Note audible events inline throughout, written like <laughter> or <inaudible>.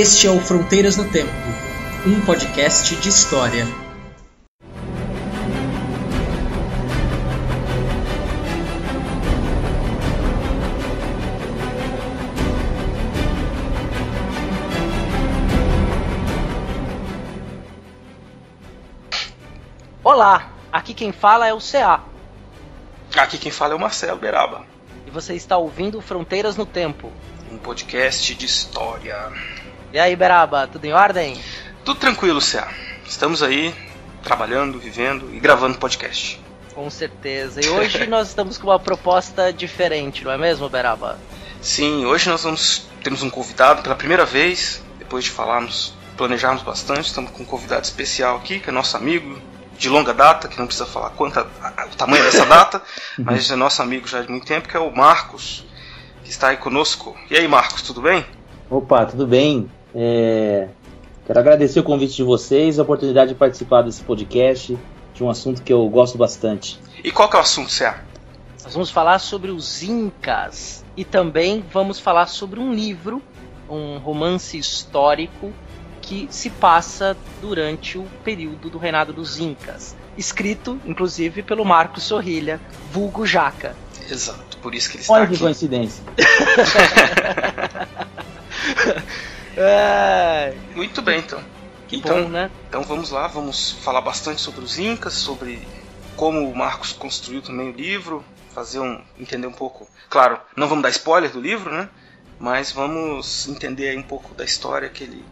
Este é o Fronteiras no Tempo, um podcast de história. Olá, aqui quem fala é o CA. Aqui quem fala é o Marcelo Beraba. E você está ouvindo Fronteiras no Tempo. Um podcast de história. E aí, Beraba, tudo em ordem? Tudo tranquilo, CA. Estamos aí trabalhando, vivendo e gravando podcast. Com certeza. E hoje <laughs> nós estamos com uma proposta diferente, não é mesmo, Beraba? Sim, hoje nós vamos temos um convidado pela primeira vez, depois de falarmos, planejarmos bastante, estamos com um convidado especial aqui, que é nosso amigo de longa data, que não precisa falar quanto o tamanho dessa <laughs> data, mas é nosso amigo já de muito tempo, que é o Marcos, que está aí conosco. E aí, Marcos, tudo bem? Opa, tudo bem? É... Quero agradecer o convite de vocês, a oportunidade de participar desse podcast, de um assunto que eu gosto bastante. E qual que é o assunto, Cé? Nós vamos falar sobre os Incas e também vamos falar sobre um livro, um romance histórico que se passa durante o período do reinado dos Incas. Escrito, inclusive, pelo Marcos Sorrilha, vulgo Jaca. Exato, por isso que ele está Olha aqui. que coincidência. <laughs> é, Muito bem, então. que então, bom, né? então vamos lá, vamos falar bastante sobre os Incas, sobre como o Marcos construiu também o livro, fazer um entender um pouco. Claro, não vamos dar spoiler do livro, né? Mas vamos entender aí um pouco da história que ele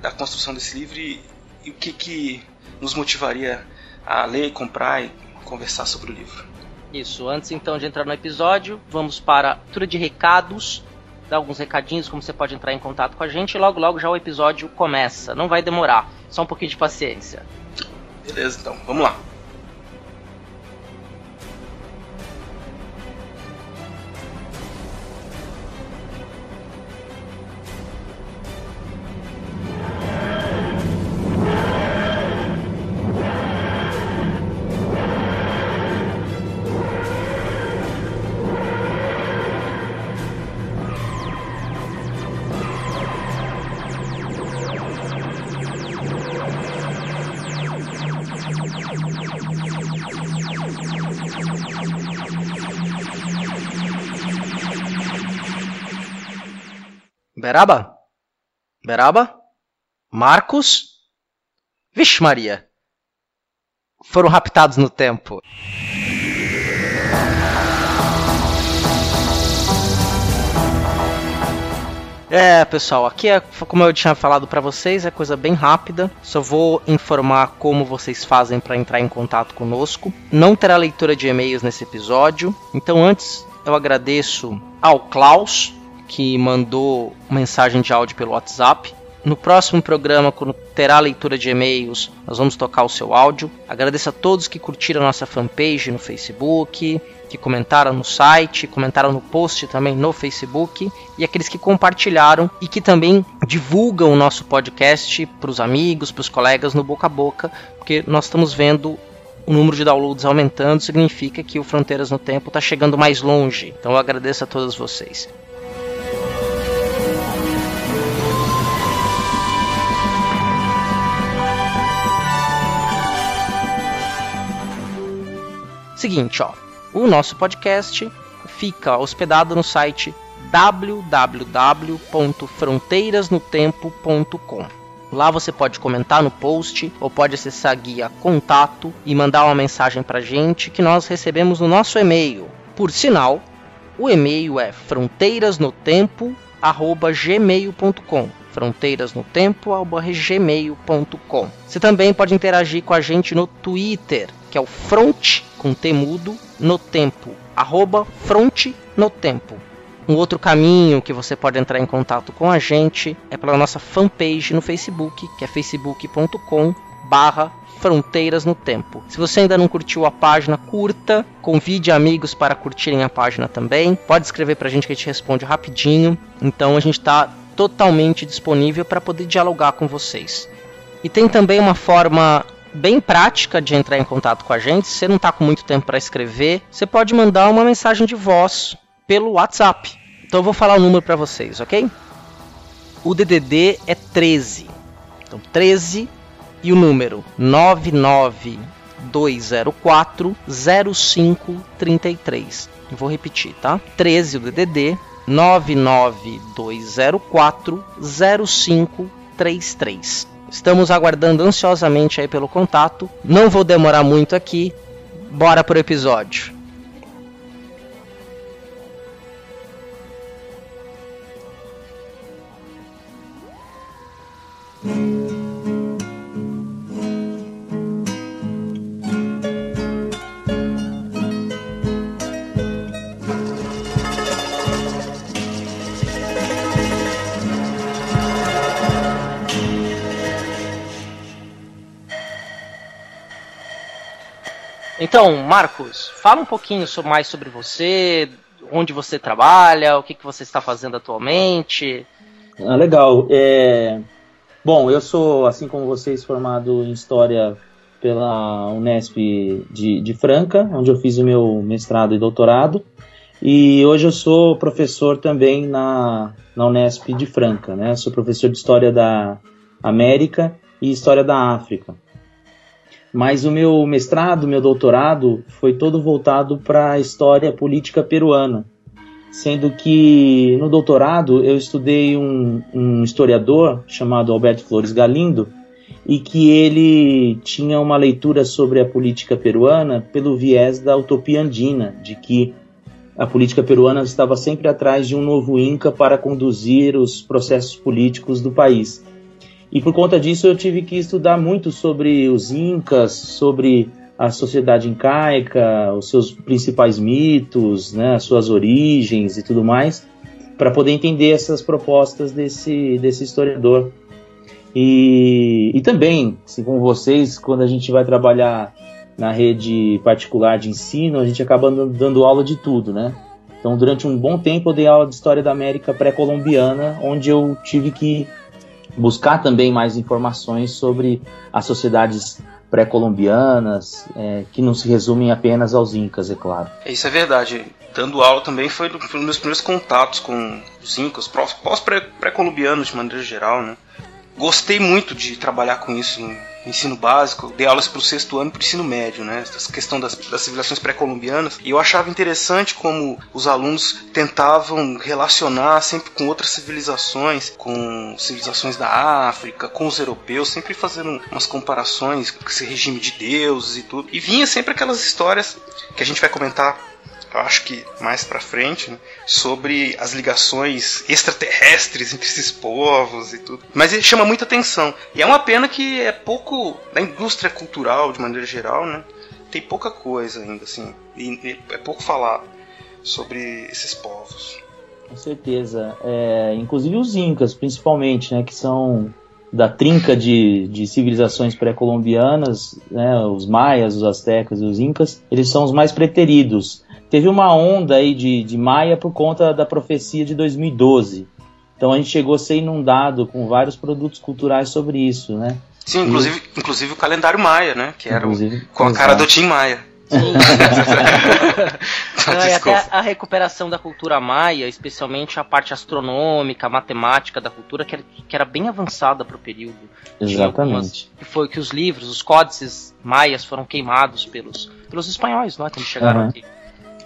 da construção desse livro e, e o que que nos motivaria a ler, comprar e conversar sobre o livro. Isso, antes então de entrar no episódio, vamos para a leitura de recados, dar alguns recadinhos, como você pode entrar em contato com a gente, e logo logo já o episódio começa. Não vai demorar, só um pouquinho de paciência. Beleza, então, vamos lá. Beraba? Beraba? Marcos? Vixe Maria. Foram raptados no tempo. É, pessoal, aqui é como eu tinha falado pra vocês, é coisa bem rápida. Só vou informar como vocês fazem pra entrar em contato conosco. Não terá leitura de e-mails nesse episódio. Então, antes eu agradeço ao Klaus que mandou mensagem de áudio pelo WhatsApp. No próximo programa, quando terá leitura de e-mails, nós vamos tocar o seu áudio. Agradeço a todos que curtiram a nossa fanpage no Facebook, que comentaram no site, comentaram no post também no Facebook, e aqueles que compartilharam e que também divulgam o nosso podcast para os amigos, para os colegas no boca a boca, porque nós estamos vendo o número de downloads aumentando, significa que o Fronteiras no Tempo está chegando mais longe. Então eu agradeço a todos vocês. Seguinte, ó, o nosso podcast fica hospedado no site www.fronteirasnotempo.com. Lá você pode comentar no post ou pode acessar a guia Contato e mandar uma mensagem pra gente que nós recebemos no nosso e-mail. Por sinal, o e-mail é fronteirasnotempo@gmail.com fronteirasnotempo@gmail.com. Você também pode interagir com a gente no Twitter, que é o front com temudo no tempo, arroba front no tempo. Um outro caminho que você pode entrar em contato com a gente é pela nossa fanpage no Facebook, que é facebook.com barra Fronteiras no Tempo. Se você ainda não curtiu a página, curta, convide amigos para curtirem a página também. Pode escrever pra gente que a gente responde rapidinho. Então a gente está totalmente disponível para poder dialogar com vocês. E tem também uma forma bem prática de entrar em contato com a gente. Se você não está com muito tempo para escrever, você pode mandar uma mensagem de voz pelo WhatsApp. Então eu vou falar o número para vocês, ok? O DDD é 13. Então 13 e o número 99204 0533. vou repetir, tá? 13 o DDD 99204 0533. Estamos aguardando ansiosamente aí pelo contato. Não vou demorar muito aqui. Bora pro episódio. Então, Marcos, fala um pouquinho mais sobre você, onde você trabalha, o que, que você está fazendo atualmente. Ah, legal. É... Bom, eu sou, assim como vocês, formado em História pela Unesp de, de Franca, onde eu fiz o meu mestrado e doutorado. E hoje eu sou professor também na, na Unesp de Franca, né? Sou professor de História da América e História da África. Mas o meu mestrado, meu doutorado, foi todo voltado para a história política peruana. Sendo que no doutorado eu estudei um, um historiador chamado Alberto Flores Galindo, e que ele tinha uma leitura sobre a política peruana pelo viés da utopia andina, de que a política peruana estava sempre atrás de um novo Inca para conduzir os processos políticos do país. E por conta disso eu tive que estudar muito sobre os incas, sobre a sociedade incaica, os seus principais mitos, né, as suas origens e tudo mais, para poder entender essas propostas desse, desse historiador. E, e também, assim como vocês, quando a gente vai trabalhar na rede particular de ensino, a gente acaba dando, aula de tudo, né? Então, durante um bom tempo, eu dei aula de História da América pré-colombiana, onde eu tive que buscar também mais informações sobre as sociedades pré-colombianas, é, que não se resumem apenas aos incas, é claro. Isso é verdade. Dando aula também foi um dos meus primeiros contatos com os incas, pós-pré-colombianos de maneira geral, né? Gostei muito de trabalhar com isso ensino básico, dei aulas para o sexto ano e para o ensino médio, né? Essa questão das, das civilizações pré-colombianas. E eu achava interessante como os alunos tentavam relacionar sempre com outras civilizações, com civilizações da África, com os europeus, sempre fazendo umas comparações com esse regime de deuses e tudo. E vinha sempre aquelas histórias que a gente vai comentar eu acho que mais para frente, né, sobre as ligações extraterrestres entre esses povos e tudo. Mas ele chama muita atenção. E é uma pena que é pouco da indústria cultural de maneira geral, né? Tem pouca coisa ainda assim, e é pouco falado sobre esses povos. Com certeza. É, inclusive os incas, principalmente, né, que são da trinca de, de civilizações pré-colombianas, né, os maias, os astecas e os incas, eles são os mais preteridos teve uma onda aí de, de Maia por conta da profecia de 2012. Então a gente chegou a ser inundado com vários produtos culturais sobre isso, né? Sim, inclusive, e... inclusive o calendário Maia, né? Que era o, com a cara do Tim Maia. Sim. <laughs> Não, e até a recuperação da cultura maia, especialmente a parte astronômica, matemática da cultura, que era, que era bem avançada para o período. Exatamente. Que foi que os livros, os códices maias foram queimados pelos, pelos espanhóis, não é? Quando chegaram uhum. aqui.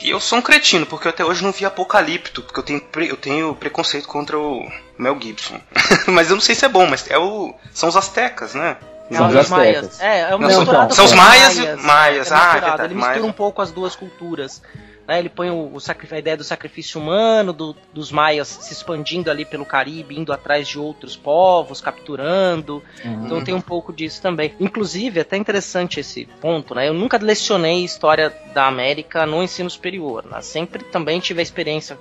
E eu sou um cretino, porque eu até hoje não vi Apocalipto, porque eu tenho, eu tenho preconceito contra o Mel Gibson. <laughs> mas eu não sei se é bom, mas é o, são os astecas, né? São os maias. É, é uma não, são, são os maias e maias. É ah, é verdade, Ele mistura um pouco as duas culturas. Né, ele põe o, o a ideia do sacrifício humano, do, dos maias se expandindo ali pelo Caribe, indo atrás de outros povos, capturando. Uhum. Então tem um pouco disso também. Inclusive, é até interessante esse ponto, né? Eu nunca lecionei história da América no ensino superior. Né? Sempre também tive a experiência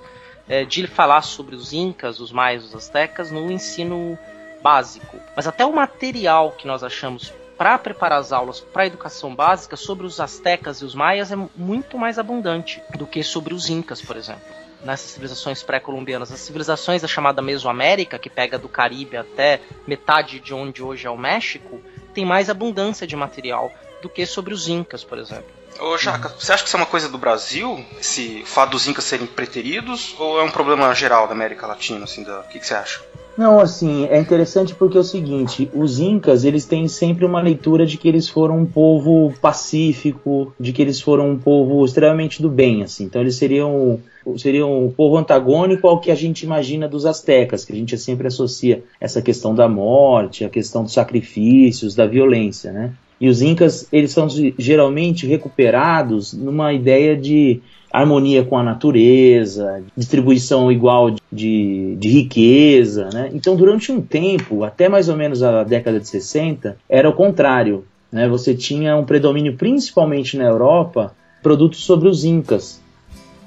é, de falar sobre os incas, os maias, os astecas no ensino básico. Mas até o material que nós achamos para preparar as aulas para a educação básica sobre os astecas e os maias é muito mais abundante do que sobre os incas, por exemplo. Nessas civilizações pré-colombianas, as civilizações da chamada Mesoamérica, que pega do Caribe até metade de onde hoje é o México, tem mais abundância de material do que sobre os incas, por exemplo. Ô, Jaca, você acha que isso é uma coisa do Brasil? Esse fato dos incas serem preteridos? Ou é um problema geral da América Latina? Assim, da... O que, que você acha? Não, assim, é interessante porque é o seguinte, os incas, eles têm sempre uma leitura de que eles foram um povo pacífico, de que eles foram um povo extremamente do bem, assim. Então eles seriam seriam um povo antagônico ao que a gente imagina dos astecas, que a gente sempre associa essa questão da morte, a questão dos sacrifícios, da violência, né? E os incas, eles são geralmente recuperados numa ideia de harmonia com a natureza, distribuição igual de, de riqueza, né? Então, durante um tempo, até mais ou menos a década de 60, era o contrário, né? Você tinha um predomínio, principalmente na Europa, produtos sobre os incas.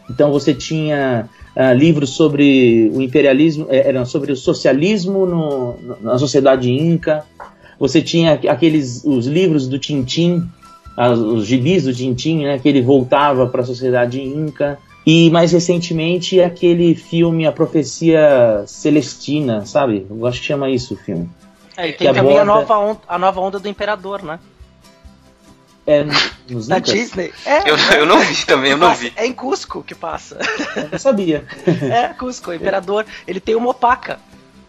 Então, você tinha uh, livros sobre o imperialismo, eh, sobre o socialismo no, na sociedade inca, você tinha aqueles os livros do Tintim, os gibis do Tintim, né, que ele voltava para a sociedade inca. E mais recentemente aquele filme A Profecia Celestina, sabe? Eu acho que chama isso o filme. É, e tem também aborda... a, nova onda, a nova onda do Imperador, né? É, <laughs> nos Na Disney. É, eu, eu não vi também, eu não vi. É em Cusco que passa. Eu sabia. <laughs> É, Cusco, o Imperador. Ele tem uma opaca.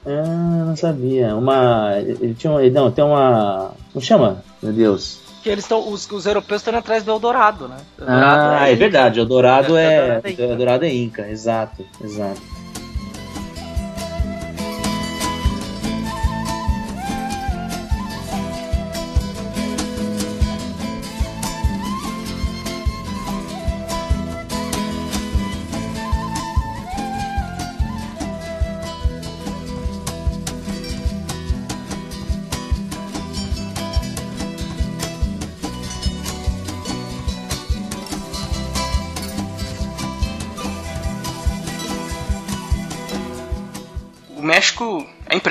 Ah, não sabia. Uma. Ele tinha uma. Não, tem uma. Como chama? Meu Deus. Que eles estão. Os, os europeus estão atrás do Eldorado, né? Eldorado ah, é, é verdade. Eldorado é. Eldorado é Inca, exato, exato.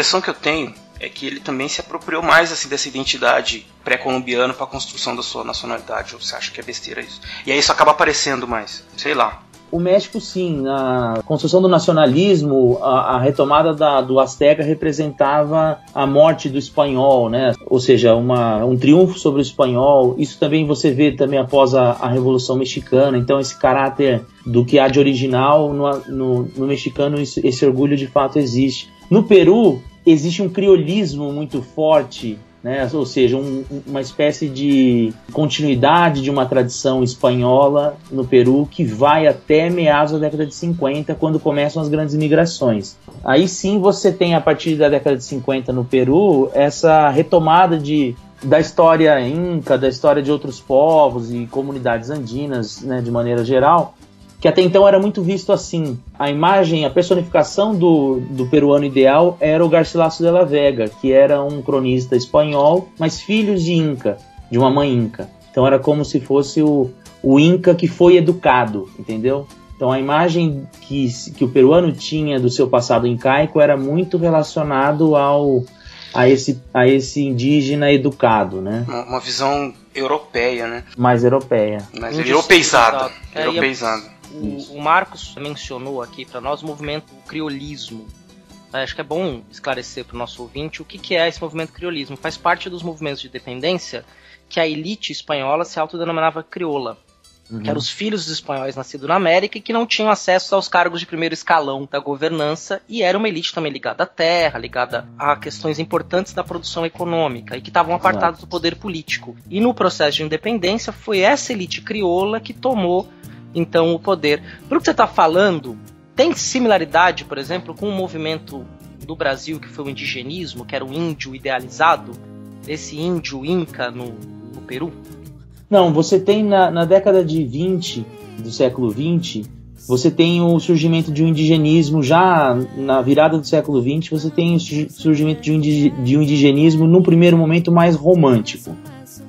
Impressão que eu tenho é que ele também se apropriou mais assim dessa identidade pré-colombiana para a construção da sua nacionalidade. Ou você acha que é besteira isso? E aí isso acaba aparecendo mais, sei lá. O México, sim, na construção do nacionalismo, a, a retomada da, do Azteca representava a morte do espanhol, né? Ou seja, uma, um triunfo sobre o espanhol. Isso também você vê também após a, a Revolução Mexicana. Então, esse caráter do que há de original no, no, no mexicano, esse, esse orgulho de fato existe. No Peru, existe um criolismo muito forte né? ou seja, um, uma espécie de continuidade de uma tradição espanhola no Peru que vai até meados da década de 50, quando começam as grandes migrações. Aí sim você tem, a partir da década de 50 no Peru, essa retomada de da história inca, da história de outros povos e comunidades andinas, né, de maneira geral, que até então era muito visto assim. A imagem, a personificação do, do peruano ideal era o Garcilaso de la Vega, que era um cronista espanhol, mas filho de Inca, de uma mãe Inca. Então era como se fosse o, o Inca que foi educado, entendeu? Então a imagem que, que o peruano tinha do seu passado incaico era muito relacionado ao a esse, a esse indígena educado, né? Uma, visão europeia, né? Mais europeia. Mais europeizada. É, europeizada. O, o Marcos mencionou aqui para nós o movimento criolismo. Acho que é bom esclarecer para o nosso ouvinte o que, que é esse movimento criolismo. Faz parte dos movimentos de dependência que a elite espanhola se autodenominava crioula. Uhum. Que eram os filhos dos espanhóis nascidos na América e que não tinham acesso aos cargos de primeiro escalão da governança e era uma elite também ligada à terra, ligada a questões importantes da produção econômica e que estavam apartados do poder político. E no processo de independência foi essa elite crioula que tomou então o poder. Pelo que você está falando, tem similaridade, por exemplo, com o movimento do Brasil que foi o indigenismo, que era o índio idealizado, esse índio inca no, no Peru? Não, você tem na, na década de 20 do século 20, você tem o surgimento de um indigenismo já na virada do século 20, você tem o surgimento de um, indigenismo num primeiro momento mais romântico,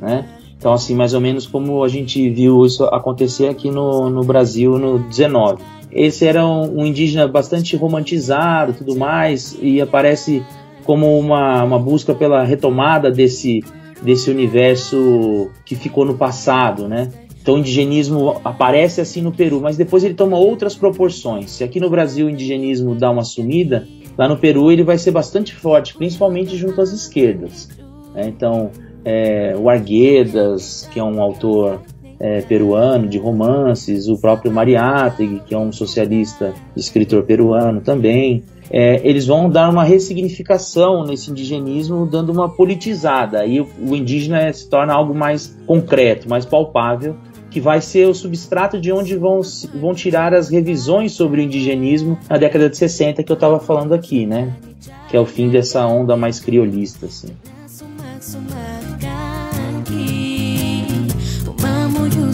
né? Então, assim, mais ou menos como a gente viu isso acontecer aqui no, no Brasil no 19. Esse era um, um indígena bastante romantizado tudo mais, e aparece como uma, uma busca pela retomada desse, desse universo que ficou no passado, né? Então o indigenismo aparece assim no Peru, mas depois ele toma outras proporções. Se aqui no Brasil o indigenismo dá uma sumida, lá no Peru ele vai ser bastante forte, principalmente junto às esquerdas. Né? Então é, o Arguedas, que é um autor é, peruano de romances, o próprio Mariátegui, que é um socialista, escritor peruano também. É, eles vão dar uma ressignificação nesse indigenismo, dando uma politizada. Aí o, o indígena se torna algo mais concreto, mais palpável, que vai ser o substrato de onde vão, vão tirar as revisões sobre o indigenismo na década de 60 que eu estava falando aqui, né? Que é o fim dessa onda mais criolista, assim.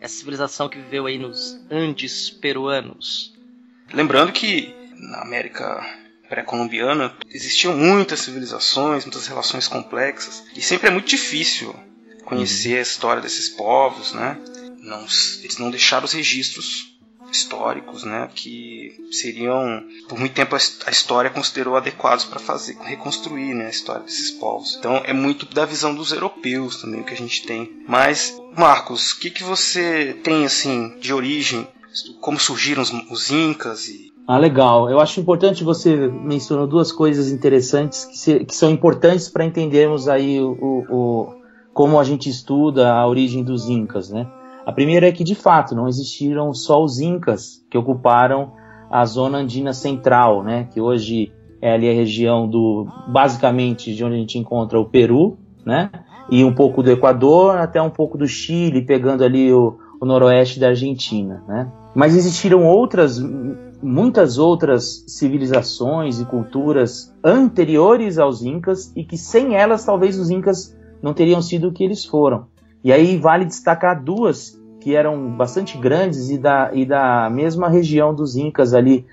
essa civilização que viveu aí nos Andes peruanos. Lembrando que na América pré-colombiana existiam muitas civilizações, muitas relações complexas, e sempre é muito difícil conhecer a história desses povos, né? Não, eles não deixaram os registros históricos, né, que seriam por muito tempo a história considerou adequados para fazer reconstruir, né, a história desses povos. Então é muito da visão dos europeus também o que a gente tem. Mas Marcos, o que que você tem assim de origem? Como surgiram os, os incas e ah, legal. Eu acho importante você mencionou duas coisas interessantes que, se, que são importantes para entendermos aí o, o, o, como a gente estuda a origem dos incas, né? A primeira é que, de fato, não existiram só os incas que ocuparam a zona andina central, né, que hoje é ali a região do, basicamente, de onde a gente encontra o Peru, né, e um pouco do Equador até um pouco do Chile, pegando ali o, o noroeste da Argentina, né. Mas existiram outras, muitas outras civilizações e culturas anteriores aos incas e que sem elas talvez os incas não teriam sido o que eles foram. E aí vale destacar duas que eram bastante grandes e da, e da mesma região dos Incas ali,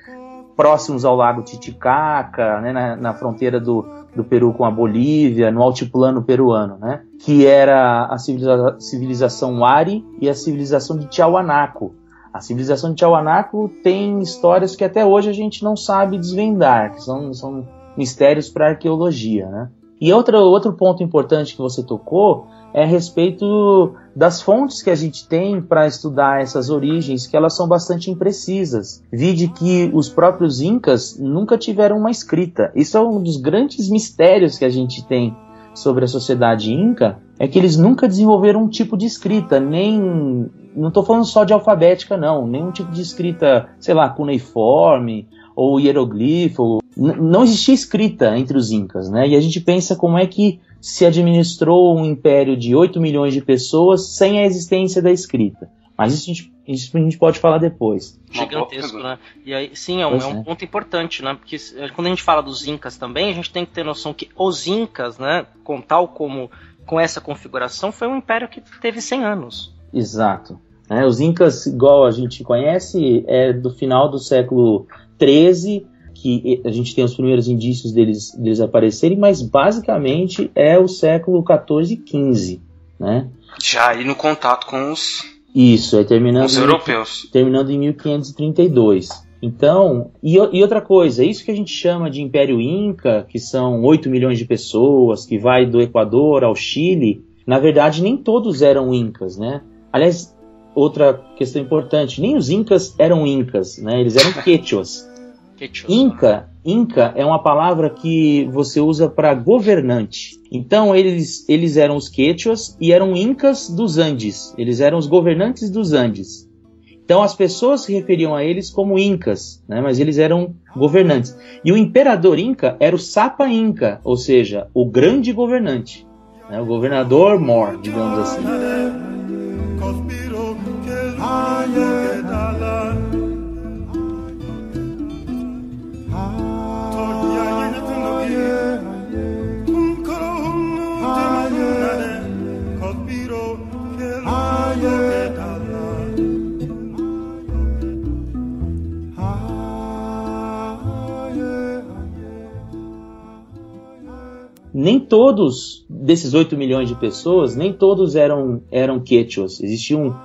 próximos ao lago Titicaca, né, na, na fronteira do, do Peru com a Bolívia, no altiplano peruano, né, que era a civiliza civilização Wari e a civilização de Tiahuanaco. A civilização de Tiahuanaco tem histórias que até hoje a gente não sabe desvendar, que são, são mistérios para arqueologia. Né? E outro, outro ponto importante que você tocou é a respeito das fontes que a gente tem para estudar essas origens, que elas são bastante imprecisas. Vide que os próprios incas nunca tiveram uma escrita. Isso é um dos grandes mistérios que a gente tem sobre a sociedade inca, é que eles nunca desenvolveram um tipo de escrita, nem não estou falando só de alfabética não, nenhum tipo de escrita, sei lá, cuneiforme ou hieroglifo. Não existia escrita entre os incas, né? E a gente pensa como é que se administrou um império de 8 milhões de pessoas sem a existência da escrita. Mas isso a gente, isso a gente pode falar depois. Gigantesco, né? E aí, sim, é um, é um é. ponto importante, né? Porque quando a gente fala dos Incas também, a gente tem que ter noção que os Incas, né, com tal como com essa configuração, foi um império que teve 100 anos. Exato. É, os Incas, igual a gente conhece, é do final do século 13 que a gente tem os primeiros indícios deles, deles aparecerem, mas basicamente é o século 14 e 15, né? Já aí no contato com os isso, é terminando os europeus, em, terminando em 1532. Então, e, e, outra coisa, isso que a gente chama de Império Inca, que são 8 milhões de pessoas, que vai do Equador ao Chile, na verdade nem todos eram incas, né? Aliás, outra questão importante, nem os incas eram incas, né? Eles eram quechuas. Inca, Inca é uma palavra que você usa para governante. Então eles, eles eram os quechuas e eram incas dos Andes. Eles eram os governantes dos Andes. Então as pessoas se referiam a eles como incas, né? mas eles eram governantes. E o imperador inca era o Sapa Inca, ou seja, o grande governante, né? o governador mor, digamos assim. Todos desses 8 milhões de pessoas, nem todos eram, eram quechuas. Existiam,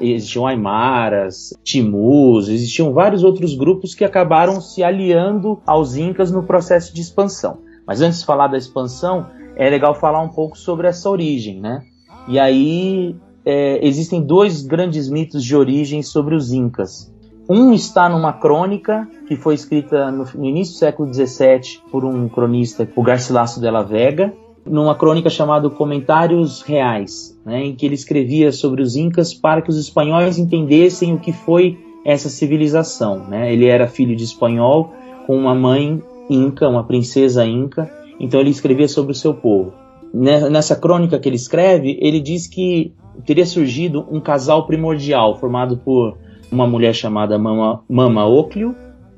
existiam aimaras, timus, existiam vários outros grupos que acabaram se aliando aos incas no processo de expansão. Mas antes de falar da expansão, é legal falar um pouco sobre essa origem, né? E aí é, existem dois grandes mitos de origem sobre os incas. Um está numa crônica que foi escrita no, no início do século XVII por um cronista, o Garcilaso de la Vega, numa crônica chamada Comentários Reais, né, em que ele escrevia sobre os incas para que os espanhóis entendessem o que foi essa civilização. Né? Ele era filho de espanhol com uma mãe inca, uma princesa inca, então ele escrevia sobre o seu povo. Nessa crônica que ele escreve, ele diz que teria surgido um casal primordial formado por uma mulher chamada Mama, Mama Oclio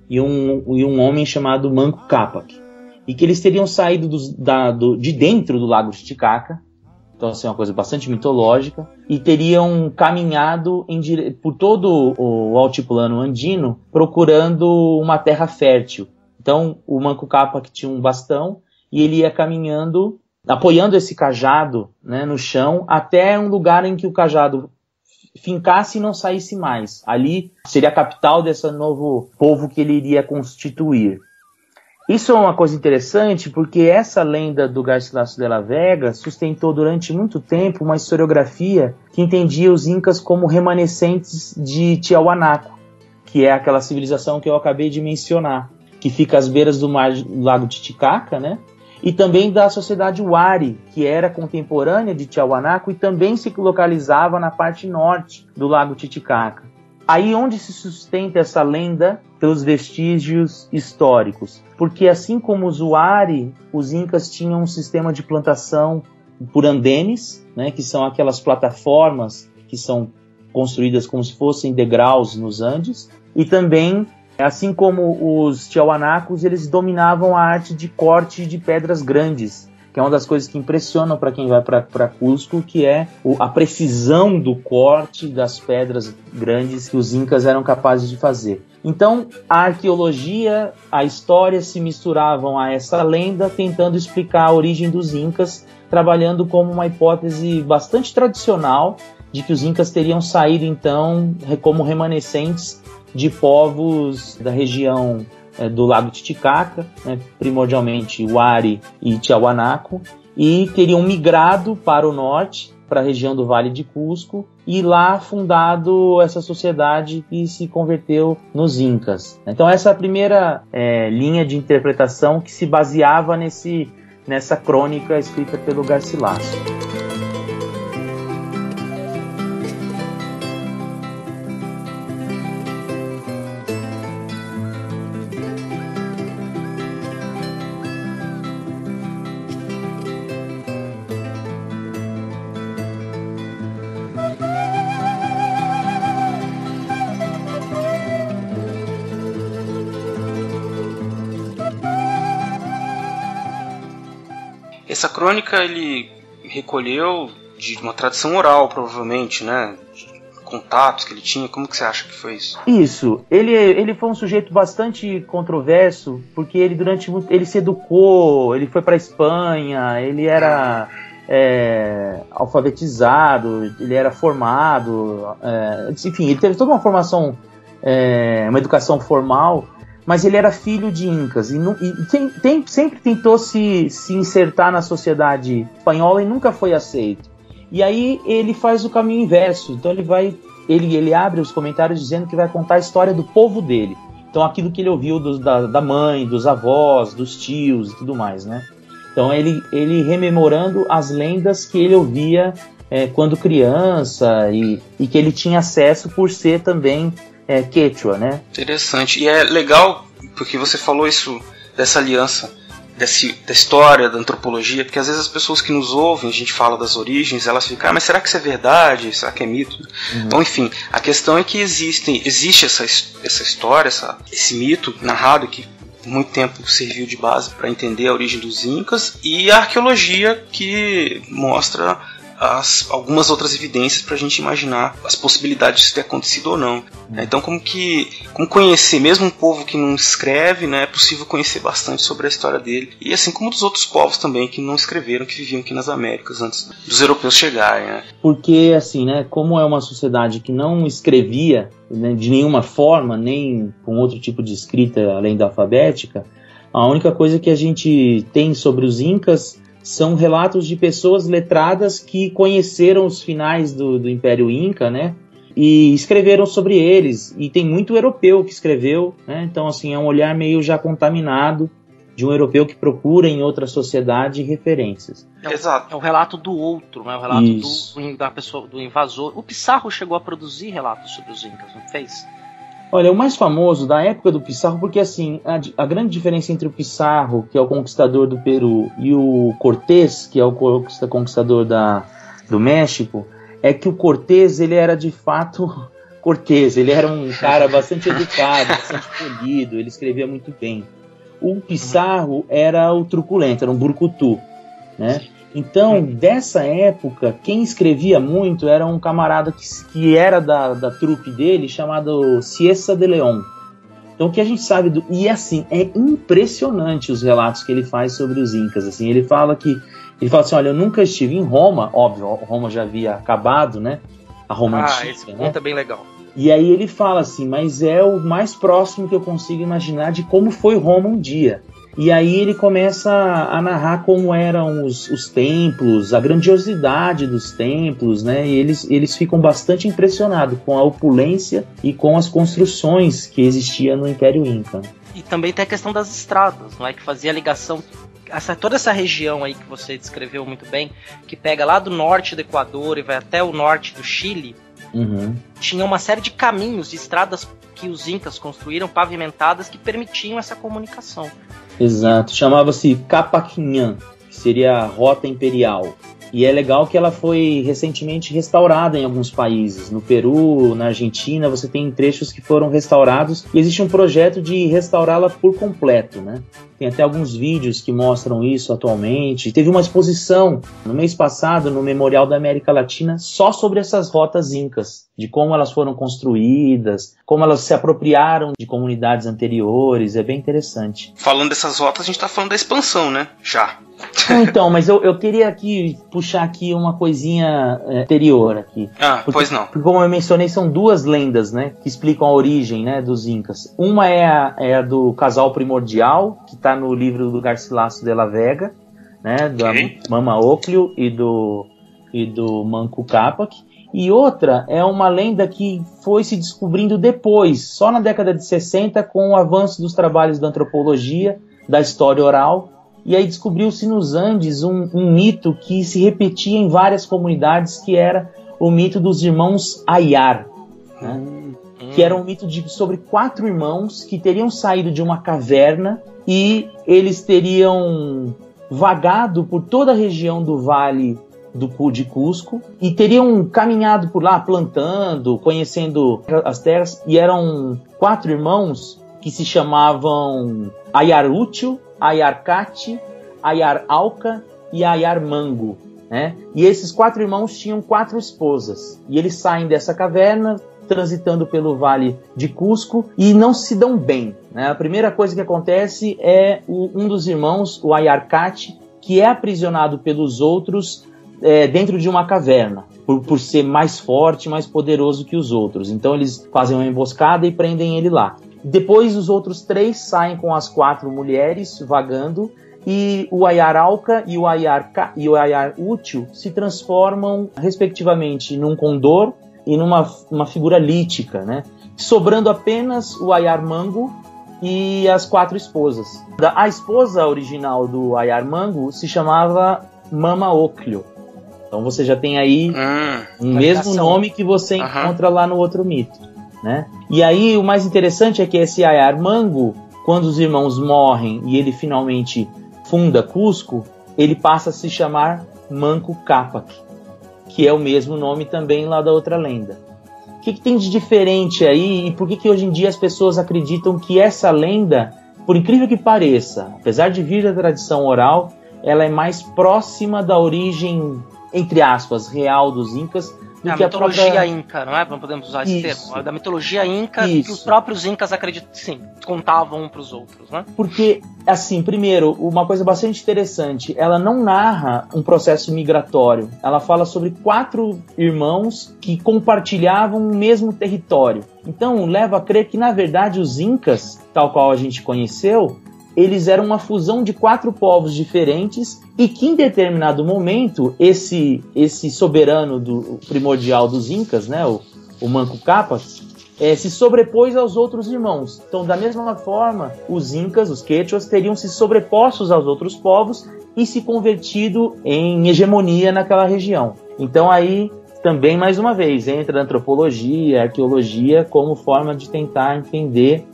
e um, e um homem chamado Manco Capac. E que eles teriam saído do, da, do, de dentro do lago Titicaca, então assim, uma coisa bastante mitológica, e teriam caminhado em, por todo o altiplano andino procurando uma terra fértil. Então o Manco Capac tinha um bastão e ele ia caminhando apoiando esse cajado né, no chão até um lugar em que o cajado fincasse e não saísse mais. Ali seria a capital desse novo povo que ele iria constituir. Isso é uma coisa interessante porque essa lenda do Garcilaso de la Vega sustentou durante muito tempo uma historiografia que entendia os incas como remanescentes de Tiahuanaco, que é aquela civilização que eu acabei de mencionar, que fica às beiras do, mar, do lago Titicaca, né? E também da sociedade Wari, que era contemporânea de Tiahuanaco e também se localizava na parte norte do lago Titicaca. Aí onde se sustenta essa lenda pelos vestígios históricos, porque assim como os Wari, os incas tinham um sistema de plantação por andenes, né, que são aquelas plataformas que são construídas como se fossem degraus nos Andes, e também Assim como os Tiahuanacos, eles dominavam a arte de corte de pedras grandes, que é uma das coisas que impressionam para quem vai para Cusco, que é o, a precisão do corte das pedras grandes que os incas eram capazes de fazer. Então, a arqueologia, a história se misturavam a essa lenda, tentando explicar a origem dos incas, trabalhando como uma hipótese bastante tradicional de que os incas teriam saído então como remanescentes de povos da região é, do Lago Titicaca, né, primordialmente Wari e Tiahuanaco, e teriam migrado para o norte, para a região do Vale de Cusco, e lá fundado essa sociedade que se converteu nos Incas. Então essa é a primeira é, linha de interpretação que se baseava nesse, nessa crônica escrita pelo Garcilaso. Crônica ele recolheu de uma tradição oral, provavelmente, né? De contatos que ele tinha. Como que você acha que foi isso? Isso. Ele, ele foi um sujeito bastante controverso, porque ele durante muito, ele se educou, ele foi para Espanha, ele era é, alfabetizado, ele era formado, é, enfim, ele teve toda uma formação, é, uma educação formal mas ele era filho de incas e, e tem, tem, sempre tentou se, se insertar na sociedade espanhola e nunca foi aceito. E aí ele faz o caminho inverso. Então ele vai, ele, ele abre os comentários dizendo que vai contar a história do povo dele. Então aquilo que ele ouviu do, da, da mãe, dos avós, dos tios e tudo mais, né? Então ele, ele rememorando as lendas que ele ouvia é, quando criança e, e que ele tinha acesso por ser também é, Quechua, né? Interessante. E é legal porque você falou isso dessa aliança desse, da história, da antropologia, porque às vezes as pessoas que nos ouvem, a gente fala das origens, elas ficam, ah, mas será que isso é verdade? Será que é mito? Uhum. Então, enfim, a questão é que existem, existe essa, essa história, essa, esse mito narrado que por muito tempo serviu de base para entender a origem dos incas e a arqueologia que mostra as, algumas outras evidências para a gente imaginar as possibilidades de ter acontecido ou não. Né? Então, como que como conhecer mesmo um povo que não escreve, né, é possível conhecer bastante sobre a história dele e assim como dos outros povos também que não escreveram, que viviam aqui nas Américas antes dos europeus chegarem. Né? Porque assim, né, como é uma sociedade que não escrevia né, de nenhuma forma, nem com outro tipo de escrita além da alfabética, a única coisa que a gente tem sobre os incas são relatos de pessoas letradas que conheceram os finais do, do Império Inca, né? E escreveram sobre eles. E tem muito europeu que escreveu, né? Então, assim, é um olhar meio já contaminado de um europeu que procura em outra sociedade referências. É Exato. É o relato do outro, né? O relato do, da pessoa, do invasor. O Pissarro chegou a produzir relatos sobre os Incas, não fez? Olha, o mais famoso da época do Pissarro, porque assim, a, a, grande diferença entre o Pissarro, que é o conquistador do Peru, e o Cortés, que é o conquistador da, do México, é que o Cortés, ele era de fato <laughs> Cortés, ele era um cara bastante educado, bastante polido, ele escrevia muito bem. O Pissarro era o truculento, era um burcutu, né? Então, dessa época, quem escrevia muito era um camarada que, que era da, da trupe dele, chamado Ciesa de León. Então, o que a gente sabe do. E assim, é impressionante os relatos que ele faz sobre os Incas. Assim, ele fala que. Ele fala assim: olha, eu nunca estive em Roma, óbvio, Roma já havia acabado, né? A Roma ah, antiga, esse né? ponto é bem legal. E aí ele fala assim, mas é o mais próximo que eu consigo imaginar de como foi Roma um dia. E aí ele começa a narrar como eram os, os templos, a grandiosidade dos templos, né? E eles, eles ficam bastante impressionados com a opulência e com as construções que existia no Império Inca. E também tem a questão das estradas, não é? Que fazia a ligação essa, toda essa região aí que você descreveu muito bem, que pega lá do norte do Equador e vai até o norte do Chile, uhum. tinha uma série de caminhos, de estradas que os incas construíram, pavimentadas, que permitiam essa comunicação. Exato, chamava-se Capaquinhã, que seria a Rota Imperial. E é legal que ela foi recentemente restaurada em alguns países. No Peru, na Argentina, você tem trechos que foram restaurados e existe um projeto de restaurá-la por completo, né? Tem até alguns vídeos que mostram isso atualmente. Teve uma exposição no mês passado no Memorial da América Latina só sobre essas rotas incas, de como elas foram construídas, como elas se apropriaram de comunidades anteriores. É bem interessante. Falando dessas rotas, a gente está falando da expansão, né? Já. então, mas eu, eu queria aqui puxar aqui uma coisinha é, anterior aqui. Ah, porque, pois não. Porque, como eu mencionei, são duas lendas, né, que explicam a origem, né, dos incas. Uma é a, é a do casal primordial, que está no livro do Garcilaso de la Vega, né, da okay. Mama Oclio e do e do Manco Capac. E outra é uma lenda que foi se descobrindo depois, só na década de 60, com o avanço dos trabalhos da antropologia, da história oral, e aí descobriu-se nos Andes um, um, mito que se repetia em várias comunidades, que era o mito dos irmãos Ayar, né? hum. que era um mito de, sobre quatro irmãos que teriam saído de uma caverna e eles teriam vagado por toda a região do vale do de Cusco e teriam caminhado por lá plantando, conhecendo as terras e eram quatro irmãos que se chamavam Ayar Útil, Ayarcate, Ayar Alca e Ayar Mango. Né? E esses quatro irmãos tinham quatro esposas. E eles saem dessa caverna, transitando pelo vale de Cusco e não se dão bem. Né? A primeira coisa que acontece é o, um dos irmãos, o Ayarcate, que é aprisionado pelos outros é, dentro de uma caverna, por, por ser mais forte, mais poderoso que os outros. Então eles fazem uma emboscada e prendem ele lá. Depois os outros três saem com as quatro mulheres vagando e o Ayar Alca e o Ayar, e o Ayar Útil se transformam respectivamente num condor e numa uma figura lítica, né? Sobrando apenas o Ayar Mango e as quatro esposas. A esposa original do Ayar Mango se chamava Mama Oclio. Então você já tem aí hum, um mesmo nome que você encontra lá no outro mito. Né? E aí o mais interessante é que esse Ayar Mango, quando os irmãos morrem e ele finalmente funda Cusco, ele passa a se chamar Manco Cápac, que é o mesmo nome também lá da outra lenda. O que, que tem de diferente aí e por que, que hoje em dia as pessoas acreditam que essa lenda, por incrível que pareça, apesar de vir da tradição oral, ela é mais próxima da origem entre aspas, real dos Incas do a que mitologia a própria... inca, não é? Não podemos usar esse Isso. termo. É da mitologia inca Isso. que os próprios incas acreditam, sim, contavam um para os outros, né? Porque, assim, primeiro, uma coisa bastante interessante, ela não narra um processo migratório. Ela fala sobre quatro irmãos que compartilhavam o mesmo território. Então, leva a crer que, na verdade, os incas, tal qual a gente conheceu, eles eram uma fusão de quatro povos diferentes e que em determinado momento esse esse soberano do primordial dos incas, né, o, o Manco Capac, é, se sobrepôs aos outros irmãos. Então, da mesma forma, os incas, os quechuas, teriam se sobrepostos aos outros povos e se convertido em hegemonia naquela região. Então, aí também mais uma vez entra a antropologia, a arqueologia como forma de tentar entender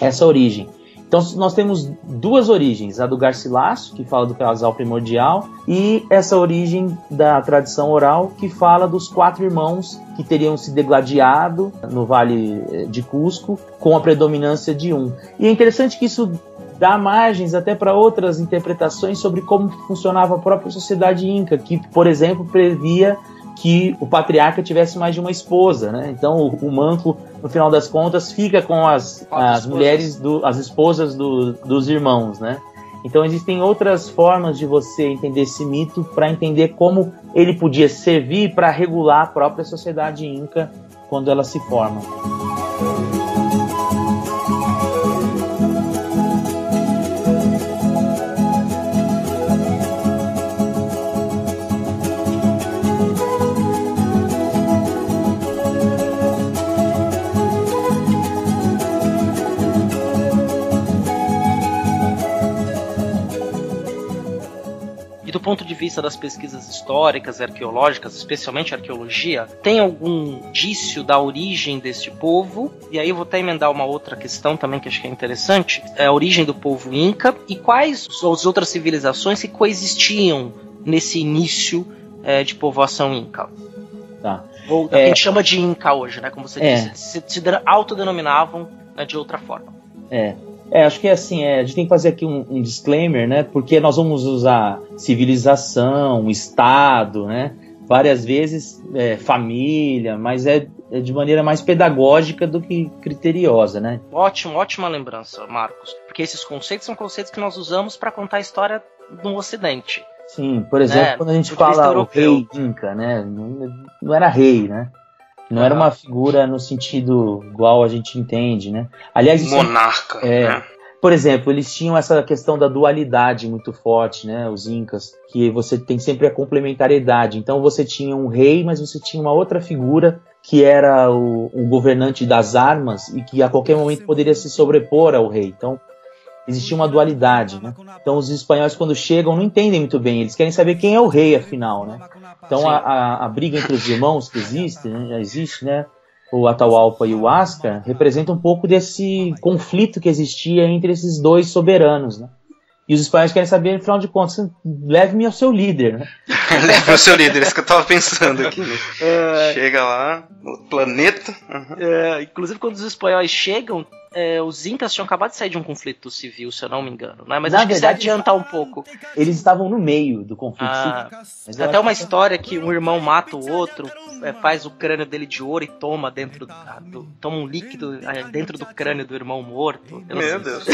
essa origem. Então nós temos duas origens, a do Garcilaso, que fala do casal primordial, e essa origem da tradição oral, que fala dos quatro irmãos que teriam se degladiado no Vale eh, de Cusco, com a predominância de um. E é interessante que isso dá margens até para outras interpretações sobre como funcionava a própria sociedade inca, que, por exemplo, previa que o patriarca tivesse mais de uma esposa, né? Então o, o Manco, no final das contas, fica com as, as mulheres, do, as esposas do, dos irmãos, né? Então existem outras formas de você entender esse mito para entender como ele podia servir para regular a própria sociedade inca quando ela se forma. Ponto de vista das pesquisas históricas e arqueológicas, especialmente arqueologia, tem algum indício da origem deste povo? E aí eu vou até emendar uma outra questão também que acho que é interessante: é a origem do povo Inca e quais as outras civilizações que coexistiam nesse início é, de povoação Inca. Tá. Ou, é, a gente chama de Inca hoje, né? Como você é. disse, se, se autodenominavam né, de outra forma. É. É, acho que é assim, é, a gente tem que fazer aqui um, um disclaimer, né? Porque nós vamos usar civilização, Estado, né? Várias vezes é, família, mas é, é, de maneira mais pedagógica do que criteriosa, né? Ótimo, ótima lembrança, Marcos. Porque esses conceitos são conceitos que nós usamos para contar a história do Ocidente. Sim, por exemplo, é, quando a gente fala o rei Inca, né? Não, não era rei, né? Não era uma figura no sentido igual a gente entende, né? Aliás, monarca. É, né? Por exemplo, eles tinham essa questão da dualidade muito forte, né? Os incas, que você tem sempre a complementariedade. Então você tinha um rei, mas você tinha uma outra figura que era o, o governante das armas e que a qualquer momento poderia se sobrepor ao rei. Então existia uma dualidade, né? Então os espanhóis quando chegam não entendem muito bem, eles querem saber quem é o rei afinal, né? Então a, a, a, briga entre os irmãos que existe, né? já existe, né? O Atahualpa e o Asca representa um pouco desse conflito que existia entre esses dois soberanos, né? E os espanhóis querem saber, afinal de contas, leve-me ao seu líder, né? <laughs> leve ao seu líder, é isso que eu tava pensando aqui. É... Chega lá, no planeta. Uhum. É, inclusive, quando os espanhóis chegam, é, os Incas tinham acabado de sair de um conflito civil, se eu não me engano, né? Mas Na acho verdade, que se adiantar um pouco. Eles estavam no meio do conflito ah, civil. Tem até uma história que um irmão mata o outro, é, faz o crânio dele de ouro e toma dentro do, do toma um líquido é, dentro do crânio do irmão morto. Meu Deus.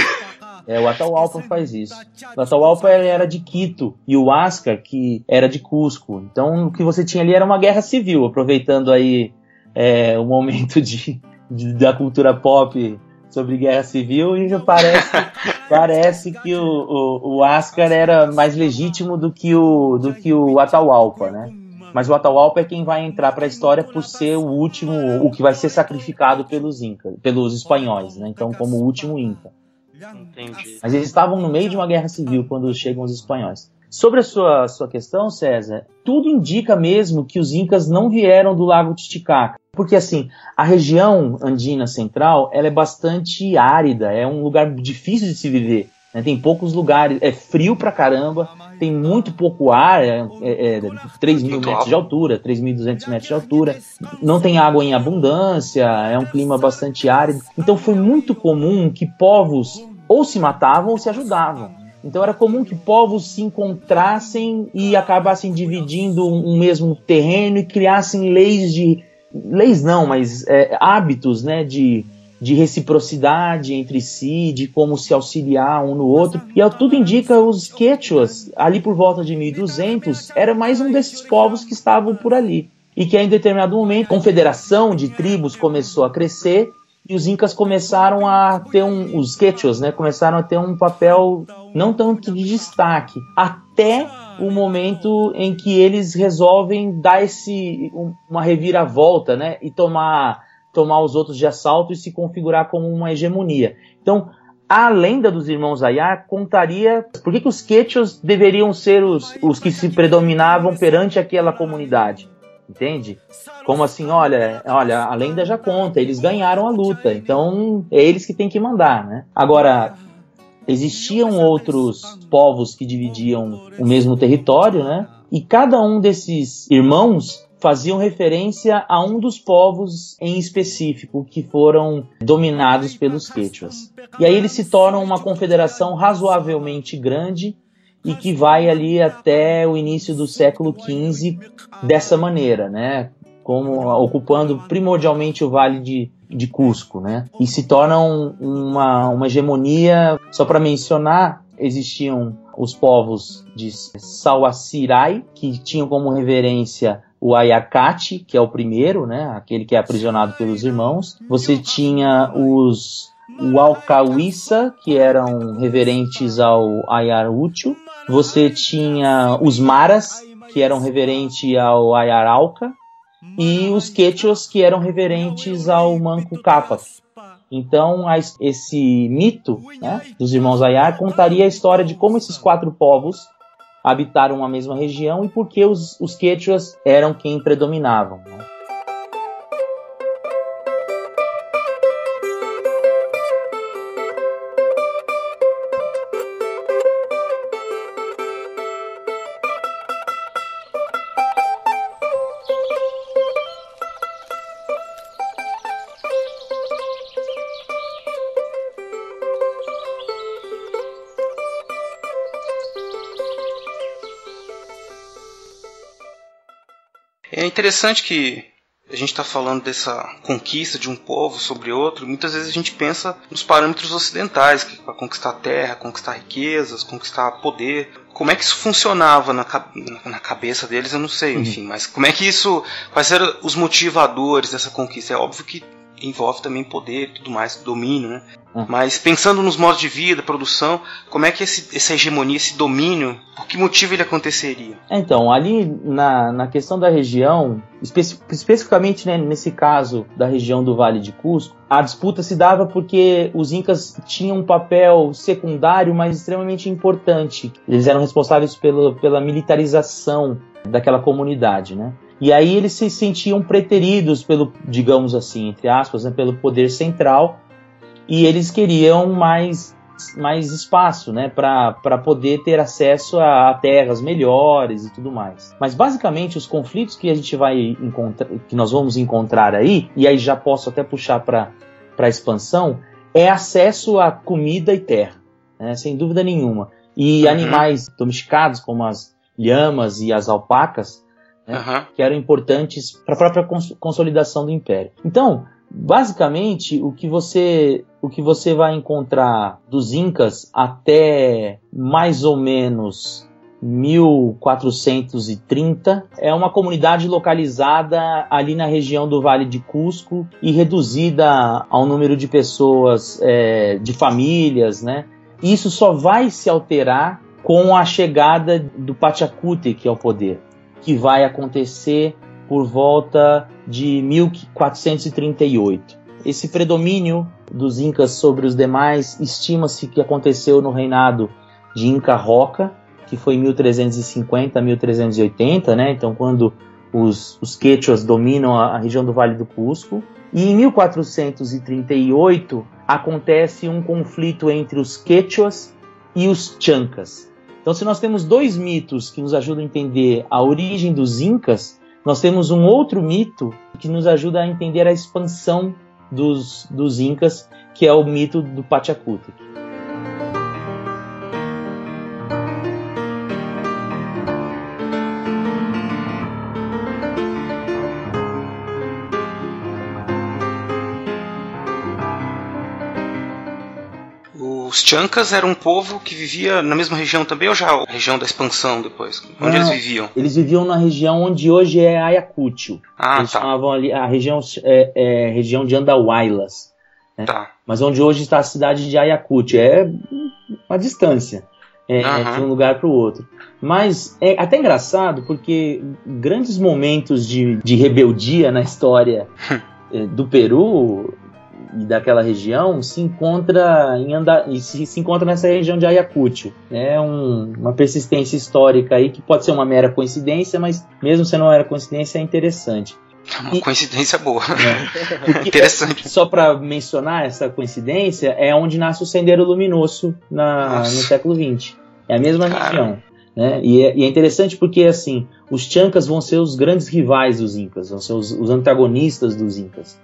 É, o Atahualpa faz isso. O Atahualpa era de Quito e o Ascar que era de Cusco. Então o que você tinha ali era uma guerra civil, aproveitando aí é, o momento de, de da cultura pop sobre guerra civil e <laughs> parece, parece que o, o, o Ascar era mais legítimo do que o, do que o Atahualpa, né? Mas o Atahualpa é quem vai entrar para a história por ser o último, o que vai ser sacrificado pelos incas, pelos espanhóis, né? Então, como o último inca. Entendi. Mas eles estavam no meio de uma guerra civil quando chegam os espanhóis. Sobre a sua, sua questão, César, tudo indica mesmo que os incas não vieram do Lago Titicaca. Porque assim, a região andina central ela é bastante árida, é um lugar difícil de se viver. Né? Tem poucos lugares, é frio pra caramba, tem muito pouco ar, é, é, é 3 mil metros de altura, 3.200 metros de altura, não tem água em abundância, é um clima bastante árido. Então foi muito comum que povos ou se matavam ou se ajudavam. Então era comum que povos se encontrassem e acabassem dividindo um mesmo terreno e criassem leis de leis não, mas é, hábitos, né, de, de reciprocidade entre si, de como se auxiliar um no outro. E tudo indica os Quechuas, ali por volta de 1200, era mais um desses povos que estavam por ali. E que em determinado momento, a confederação de tribos começou a crescer e os incas começaram a ter um, os quechuas, né, começaram a ter um papel não tanto de destaque, até o momento em que eles resolvem dar esse uma reviravolta, né, e tomar tomar os outros de assalto e se configurar como uma hegemonia. Então, a lenda dos irmãos Ayar contaria por que, que os quechos deveriam ser os, os que se predominavam perante aquela comunidade. Entende? Como assim, olha, olha, a lenda já conta, eles ganharam a luta, então é eles que têm que mandar, né? Agora, existiam outros povos que dividiam o mesmo território, né? E cada um desses irmãos faziam referência a um dos povos em específico que foram dominados pelos Quechuas. E aí eles se tornam uma confederação razoavelmente grande e que vai ali até o início do século XV dessa maneira, né? Como ocupando primordialmente o Vale de, de Cusco, né? E se tornam uma, uma hegemonia. Só para mencionar, existiam os povos de Sawacirai, que tinham como reverência o Ayacate, que é o primeiro, né? Aquele que é aprisionado pelos irmãos. Você tinha os o Alcauissa, que eram reverentes ao Ayarucho, você tinha os Maras, que eram reverentes ao Ayarauca, e os Quechos, que eram reverentes ao Manco Cápac. Então, esse mito né, dos irmãos Ayar contaria a história de como esses quatro povos habitaram uma mesma região e por que os, os Quechuas eram quem predominavam. Né? É interessante que a gente está falando dessa conquista de um povo sobre outro, muitas vezes a gente pensa nos parâmetros ocidentais, que para conquistar terra, conquistar riquezas, conquistar poder. Como é que isso funcionava na, na cabeça deles, eu não sei, uhum. enfim, mas como é que isso. Quais eram os motivadores dessa conquista? É óbvio que envolve também poder e tudo mais, domínio, né? Uhum. Mas pensando nos modos de vida, produção, como é que esse, essa hegemonia, esse domínio, por que motivo ele aconteceria? Então, ali na, na questão da região, especi especificamente né, nesse caso da região do Vale de Cusco, a disputa se dava porque os incas tinham um papel secundário, mas extremamente importante. Eles eram responsáveis pelo, pela militarização daquela comunidade, né? E aí eles se sentiam preteridos pelo, digamos assim, entre aspas, né, pelo poder central, e eles queriam mais mais espaço, né, para poder ter acesso a, a, terras melhores e tudo mais. Mas basicamente os conflitos que a gente vai encontrar, que nós vamos encontrar aí, e aí já posso até puxar para para expansão, é acesso a comida e terra, né, sem dúvida nenhuma. E uhum. animais domesticados como as lhamas e as alpacas né, uhum. que eram importantes para a própria cons consolidação do império. Então, basicamente, o que você o que você vai encontrar dos incas até mais ou menos 1430 é uma comunidade localizada ali na região do Vale de Cusco e reduzida ao número de pessoas, é, de famílias, né? Isso só vai se alterar com a chegada do Pachacútec ao poder que vai acontecer por volta de 1438. Esse predomínio dos incas sobre os demais estima-se que aconteceu no reinado de Inca Roca, que foi em 1350 a 1380, né? Então, quando os, os quechuas dominam a, a região do Vale do Cusco. E em 1438 acontece um conflito entre os quechuas e os chancas. Então, se nós temos dois mitos que nos ajudam a entender a origem dos Incas, nós temos um outro mito que nos ajuda a entender a expansão dos, dos Incas, que é o mito do Pachacútec. Os Chancas eram um povo que vivia na mesma região também, ou já a região da expansão depois? Onde Não, eles viviam? Eles viviam na região onde hoje é Ayacucho. Ah, eles tá. chamavam ali a região é, é, região de Andahuaylas, Tá. mas onde hoje está a cidade de Ayacucho. É uma distância é, Aham. de um lugar para o outro. Mas é até engraçado porque grandes momentos de, de rebeldia na história eh, do Peru e daquela região se encontra em Anda, e se, se encontra nessa região de Ayacucho. É um- uma persistência histórica aí que pode ser uma mera coincidência, mas mesmo se não era coincidência é interessante. Uma E- coincidência boa. Porque- <laughs> Interessante. só para mencionar essa coincidência, é onde nasce o Sendeiro Luminoso na, no século XX. É a mesma Cara. região. Né? E, é, e é interessante porque assim, os Chancas vão ser os grandes rivais dos Incas, vão ser os, os antagonistas dos Incas.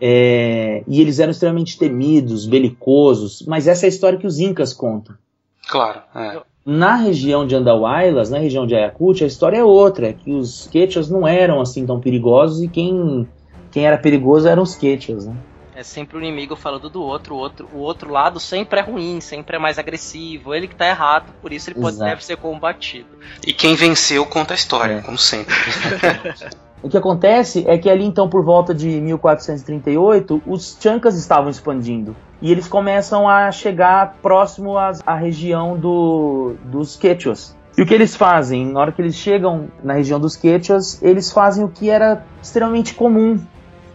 É, e eles eram extremamente temidos, belicosos, mas essa é a história que os Incas contam. Claro. É. Na região de Andahuaylas, na região de Ayacucho, a história é outra, é que os Quechas não eram assim tão perigosos e quem, quem era perigoso eram os Quechas, né? É sempre o inimigo falando do outro, o outro, o outro lado sempre é ruim, sempre é mais agressivo, ele que tá errado, por isso ele pode, Exato. deve ser combatido. E quem venceu conta a história, É. como sempre. <laughs> O que acontece é que ali então por volta de 1438 os Chancas estavam expandindo e eles começam a chegar próximo às- à, região do, dos Quechuas. E o que eles fazem? Na hora que eles chegam na região dos Quechuas, eles fazem o que era extremamente comum,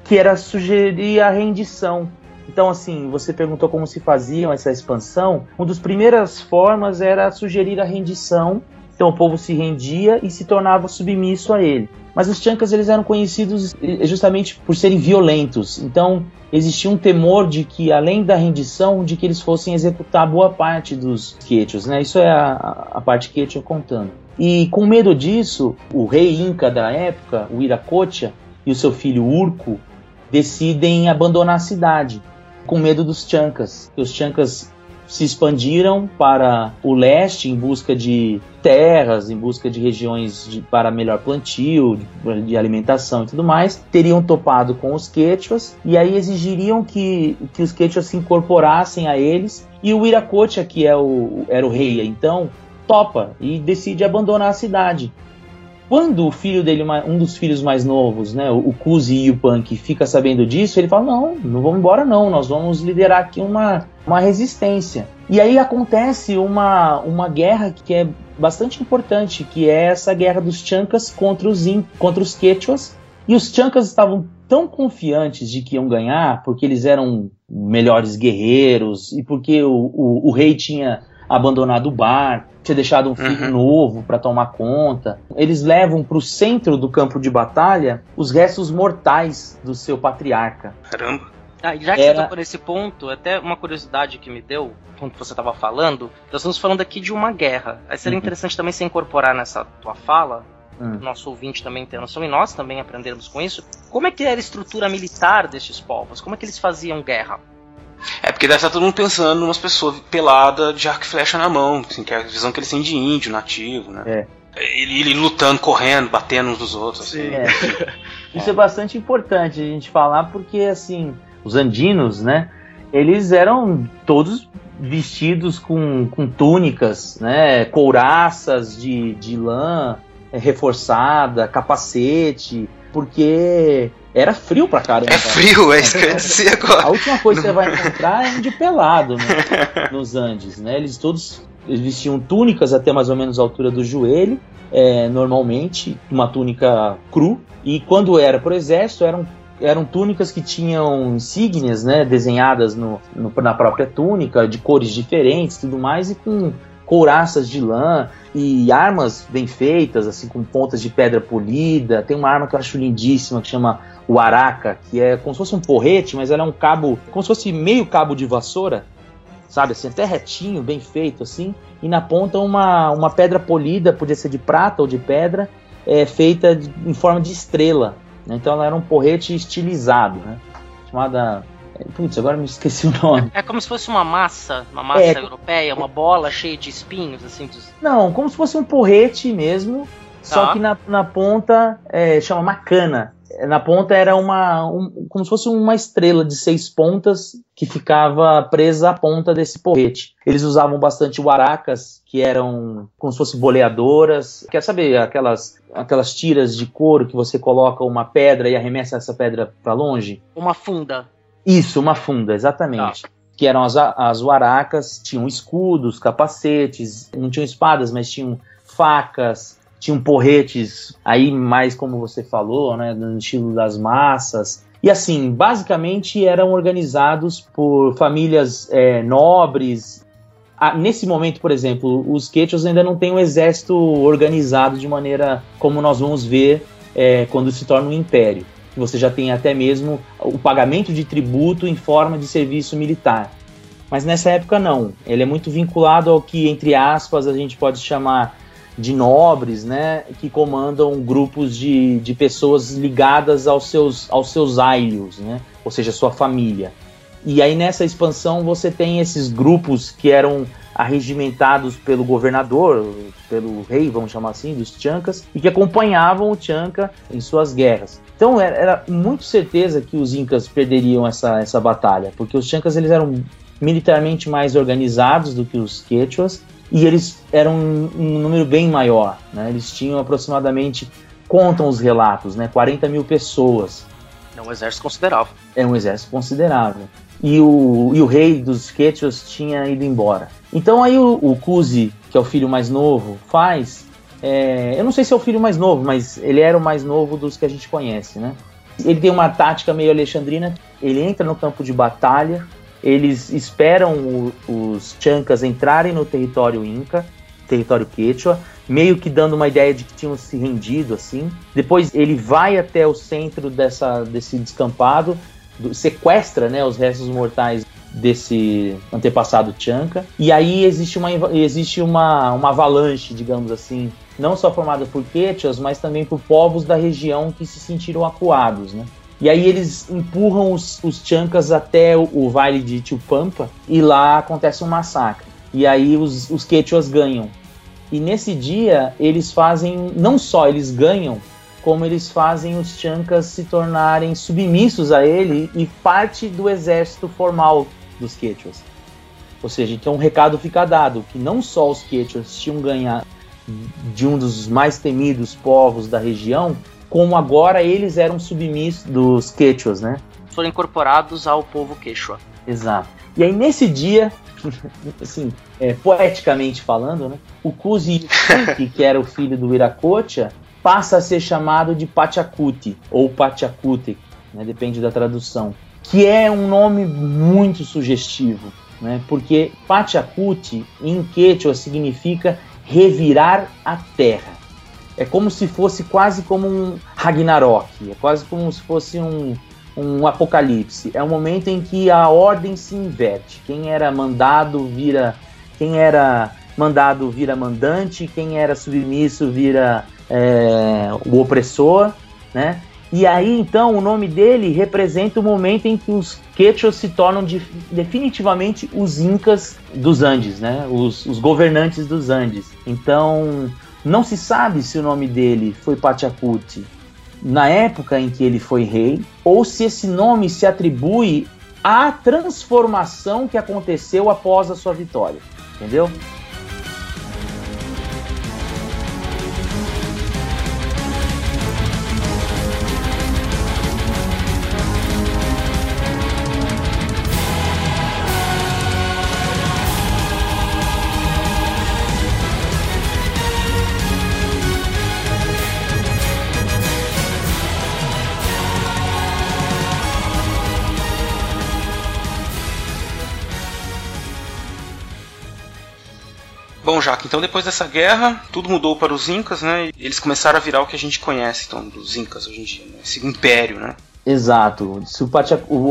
que era sugerir a rendição. Então, assim, você perguntou como se faziam essa expansão. Uma das primeiras formas era sugerir a rendição. Então, o povo se rendia e se tornava submisso a ele. Mas os Chancas eles eram conhecidos justamente por serem violentos. Então existia um temor de que, além da rendição, de que eles fossem executar boa parte dos Quechos. Né? Isso é a, a parte Quechua contando. E com medo disso, o rei Inca da época, o Iracocha, e o seu filho Urco decidem abandonar a cidade, com medo dos Chancas. Os Chancas se expandiram para o leste em busca de terras, em busca de regiões de- para melhor plantio, de, de alimentação e tudo mais, teriam topado com os Quechuas e aí exigiriam que, que os Quechuas se incorporassem a eles e o Iracocha, que é o, era o rei então, topa e decide abandonar a cidade. Quando o filho dele, um dos filhos mais novos, né, o Kuzi e o Punk, fica sabendo disso, ele fala: Não, não vamos embora, não, nós vamos liderar aqui uma, uma resistência. E aí acontece uma, uma guerra que é bastante importante, que é essa guerra dos Chancas contra os, In, contra os Quechuas. E os Chancas estavam tão confiantes de que iam ganhar, porque eles eram melhores guerreiros e porque o, o, o rei tinha abandonado o bar, tinha deixado um filho Uhum. novo para tomar conta. Eles levam para o centro do campo de batalha os restos mortais do seu patriarca. Caramba. Ah, já que Era- você tocou nesse ponto, até uma curiosidade que me deu, quando você estava falando, nós estamos falando aqui de uma guerra. Aí seria Uhum. interessante também se incorporar nessa tua fala, Hum. nosso ouvinte também ter noção, e nós também aprendermos com isso, como é que era a estrutura militar destes povos? Como é que eles faziam guerra? É porque deve estar todo mundo pensando umas pessoas pelada de arco e flecha na mão, assim, que é a visão que eles têm de índio, nativo, né? É. Ele, ele lutando, correndo, batendo uns dos outros. Assim. É. <laughs> Isso é bastante importante a gente falar porque assim, os andinos, né, eles eram todos vestidos com, com túnicas, né, couraças de, de lã é, reforçada, capacete, porque era frio pra caramba. É frio, é isso que eu ia dizer A agora. última coisa que você vai encontrar é índio pelado né, <laughs> nos Andes, né? Eles todos eles vestiam túnicas até mais ou menos a altura do joelho, é, normalmente uma túnica cru. E quando era pro exército eram eram túnicas que tinham insígnias, né, desenhadas no, no- na própria túnica, de cores diferentes, tudo mais, e com couraças de lã e armas bem feitas, assim, com pontas de pedra polida. Tem uma arma que eu acho lindíssima que chama o araca, que é como se fosse um porrete, mas ela é um cabo, como se fosse meio cabo de vassoura, sabe, assim, até retinho, bem feito, assim, e na ponta uma, uma pedra polida, podia ser de prata ou de pedra, é, feita em forma de estrela. Né? Então ela era um porrete estilizado, né? Chamada. é, Putz, agora me esqueci o nome. É como se fosse uma massa, uma massa É. europeia, uma bola cheia de espinhos, assim, dos... Não, como se fosse um porrete mesmo, só Tá. que na, na ponta é, chama macana. Na ponta era uma um, como se fosse uma estrela de seis pontas que ficava presa à ponta desse porrete. Eles usavam bastante waracas, que eram como se fossem boleadoras. Quer saber aquelas aquelas tiras de couro que você coloca uma pedra e arremessa essa pedra para longe? Uma funda. Isso, uma funda, exatamente. Ah. Que eram as, as waracas, tinham escudos, capacetes, não tinham espadas, mas tinham facas, tinham porretes aí mais como você falou, né, no estilo das massas. E assim, basicamente eram organizados por famílias é, nobres. Ah, nesse momento, por exemplo, os Quechos ainda não têm um exército organizado de maneira como nós vamos ver é, quando se torna um império. Você já tem até mesmo o pagamento de tributo em forma de serviço militar. Mas nessa época não. Ele é muito vinculado ao que, entre aspas, a gente pode chamar de nobres, né, que comandam grupos de, de pessoas ligadas aos seus, aos seus aios, né, ou seja, sua família. E aí nessa expansão você tem esses grupos que eram arregimentados pelo governador, pelo rei, vamos chamar assim, dos Chancas, e que acompanhavam o Chanca em suas guerras. Então era, era muito certeza que os Incas perderiam essa, essa batalha, porque os Chancas eles eram militarmente mais organizados do que os Quechuas e eles eram um, um número bem maior. Né? Eles tinham aproximadamente, contam os relatos, né? 40 mil pessoas. É um exército considerável. É um exército considerável. E o, e o rei dos Quechos tinha ido embora. Então aí o, o Kuzi, que é o filho mais novo, faz. É, eu não sei se é o filho mais novo, mas ele era o mais novo dos que a gente conhece, né? Ele tem uma tática meio alexandrina. Ele entra no campo de batalha, eles esperam o, os Chancas entrarem no território Inca, território Quechua, meio que dando uma ideia de que tinham se rendido assim. Depois ele vai até o centro dessa, desse descampado, do, sequestra né, os restos mortais desse antepassado Chanca. E aí existe uma, existe uma, uma avalanche, digamos assim, não só formada por Quechuas, mas também por povos da região que se sentiram acuados, né? E aí eles empurram os, os Chancas até o, o vale de Tupampa e lá acontece um massacre. E aí os, os Quechuas ganham. E nesse dia eles fazem, não só eles ganham, como eles fazem os Chancas se tornarem submissos a ele e parte do exército formal dos Quechuas. Ou seja, então um recado fica dado, que não só os Quechuas tinham ganhado de um dos mais temidos povos da região, como agora eles eram submissos dos quechuas, né? Foram incorporados ao povo quechua. Exato. E aí nesse dia, <laughs> assim, é, poeticamente falando, né, o Kuzi que era o filho do Iracocha, passa a ser chamado de Pachacuti ou Pachacute, né, depende da tradução, que é um nome muito sugestivo, né, porque Pachacuti em quechua significa revirar a terra é como se fosse quase como um Ragnarok, é quase como se fosse um, um apocalipse. É um momento em que a ordem se inverte. Quem era mandado vira. Quem era mandado vira mandante, quem era submisso vira é, o opressor, né? E aí, então, o nome dele representa o momento em que os Quechos se tornam de, definitivamente os Incas dos Andes, né? Os, os governantes dos Andes. Então, não se sabe se o nome dele foi Pachacuti na época em que ele foi rei, ou se esse nome se atribui à transformação que aconteceu após a sua vitória. Entendeu? Jaque, então depois dessa guerra, tudo mudou para os Incas, né? Eles começaram a virar o que a gente conhece, então, dos Incas hoje em dia, né? esse império, né? Exato.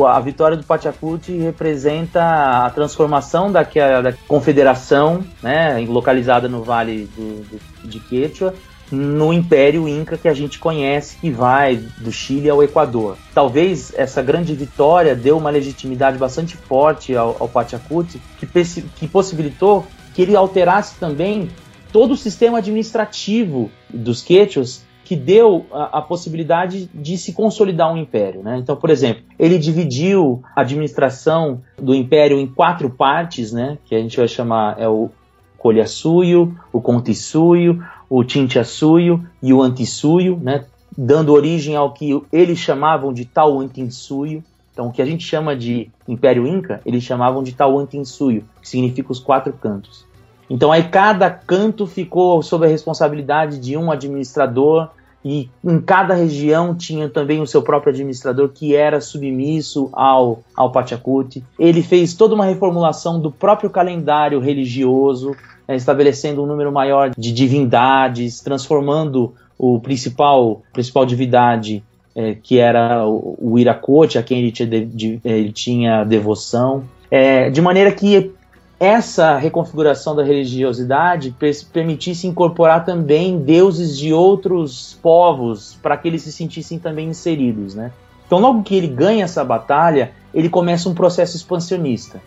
a vitória do Pachacuti representa a transformação daquela da confederação, né, localizada no Vale do, do, de Quechua, no Império Inca que a gente conhece, que vai do Chile ao Equador. Talvez essa grande vitória deu uma legitimidade bastante forte ao, ao Pachacuti, que, que possibilitou que ele alterasse também todo o sistema administrativo dos quechos que deu a, a, possibilidade de se consolidar um império. Né? Então, por exemplo, ele dividiu a administração do império em quatro partes, né? que a gente vai chamar é o Colhassuio, o Contissuio, o Tintiassuio e o Antissuio, né? dando origem ao que eles chamavam de Tauantinsuio. Então, o que a gente chama de Império Inca, eles chamavam de Tauantinsuio, que significa os quatro cantos. Então, aí cada canto ficou sob a responsabilidade de um administrador e em cada região tinha também o seu próprio administrador que era submisso ao, ao Pachacuti. Ele fez toda uma reformulação do próprio calendário religioso, né, estabelecendo um número maior de divindades, transformando o principal, principal divindade, é, que era o, o Iracote, a quem ele tinha, de, de, ele tinha devoção, é, de maneira que essa reconfiguração da religiosidade permitisse incorporar também deuses de outros povos para que eles se sentissem também inseridos, né? Então, logo que ele ganha essa batalha, ele começa um processo expansionista.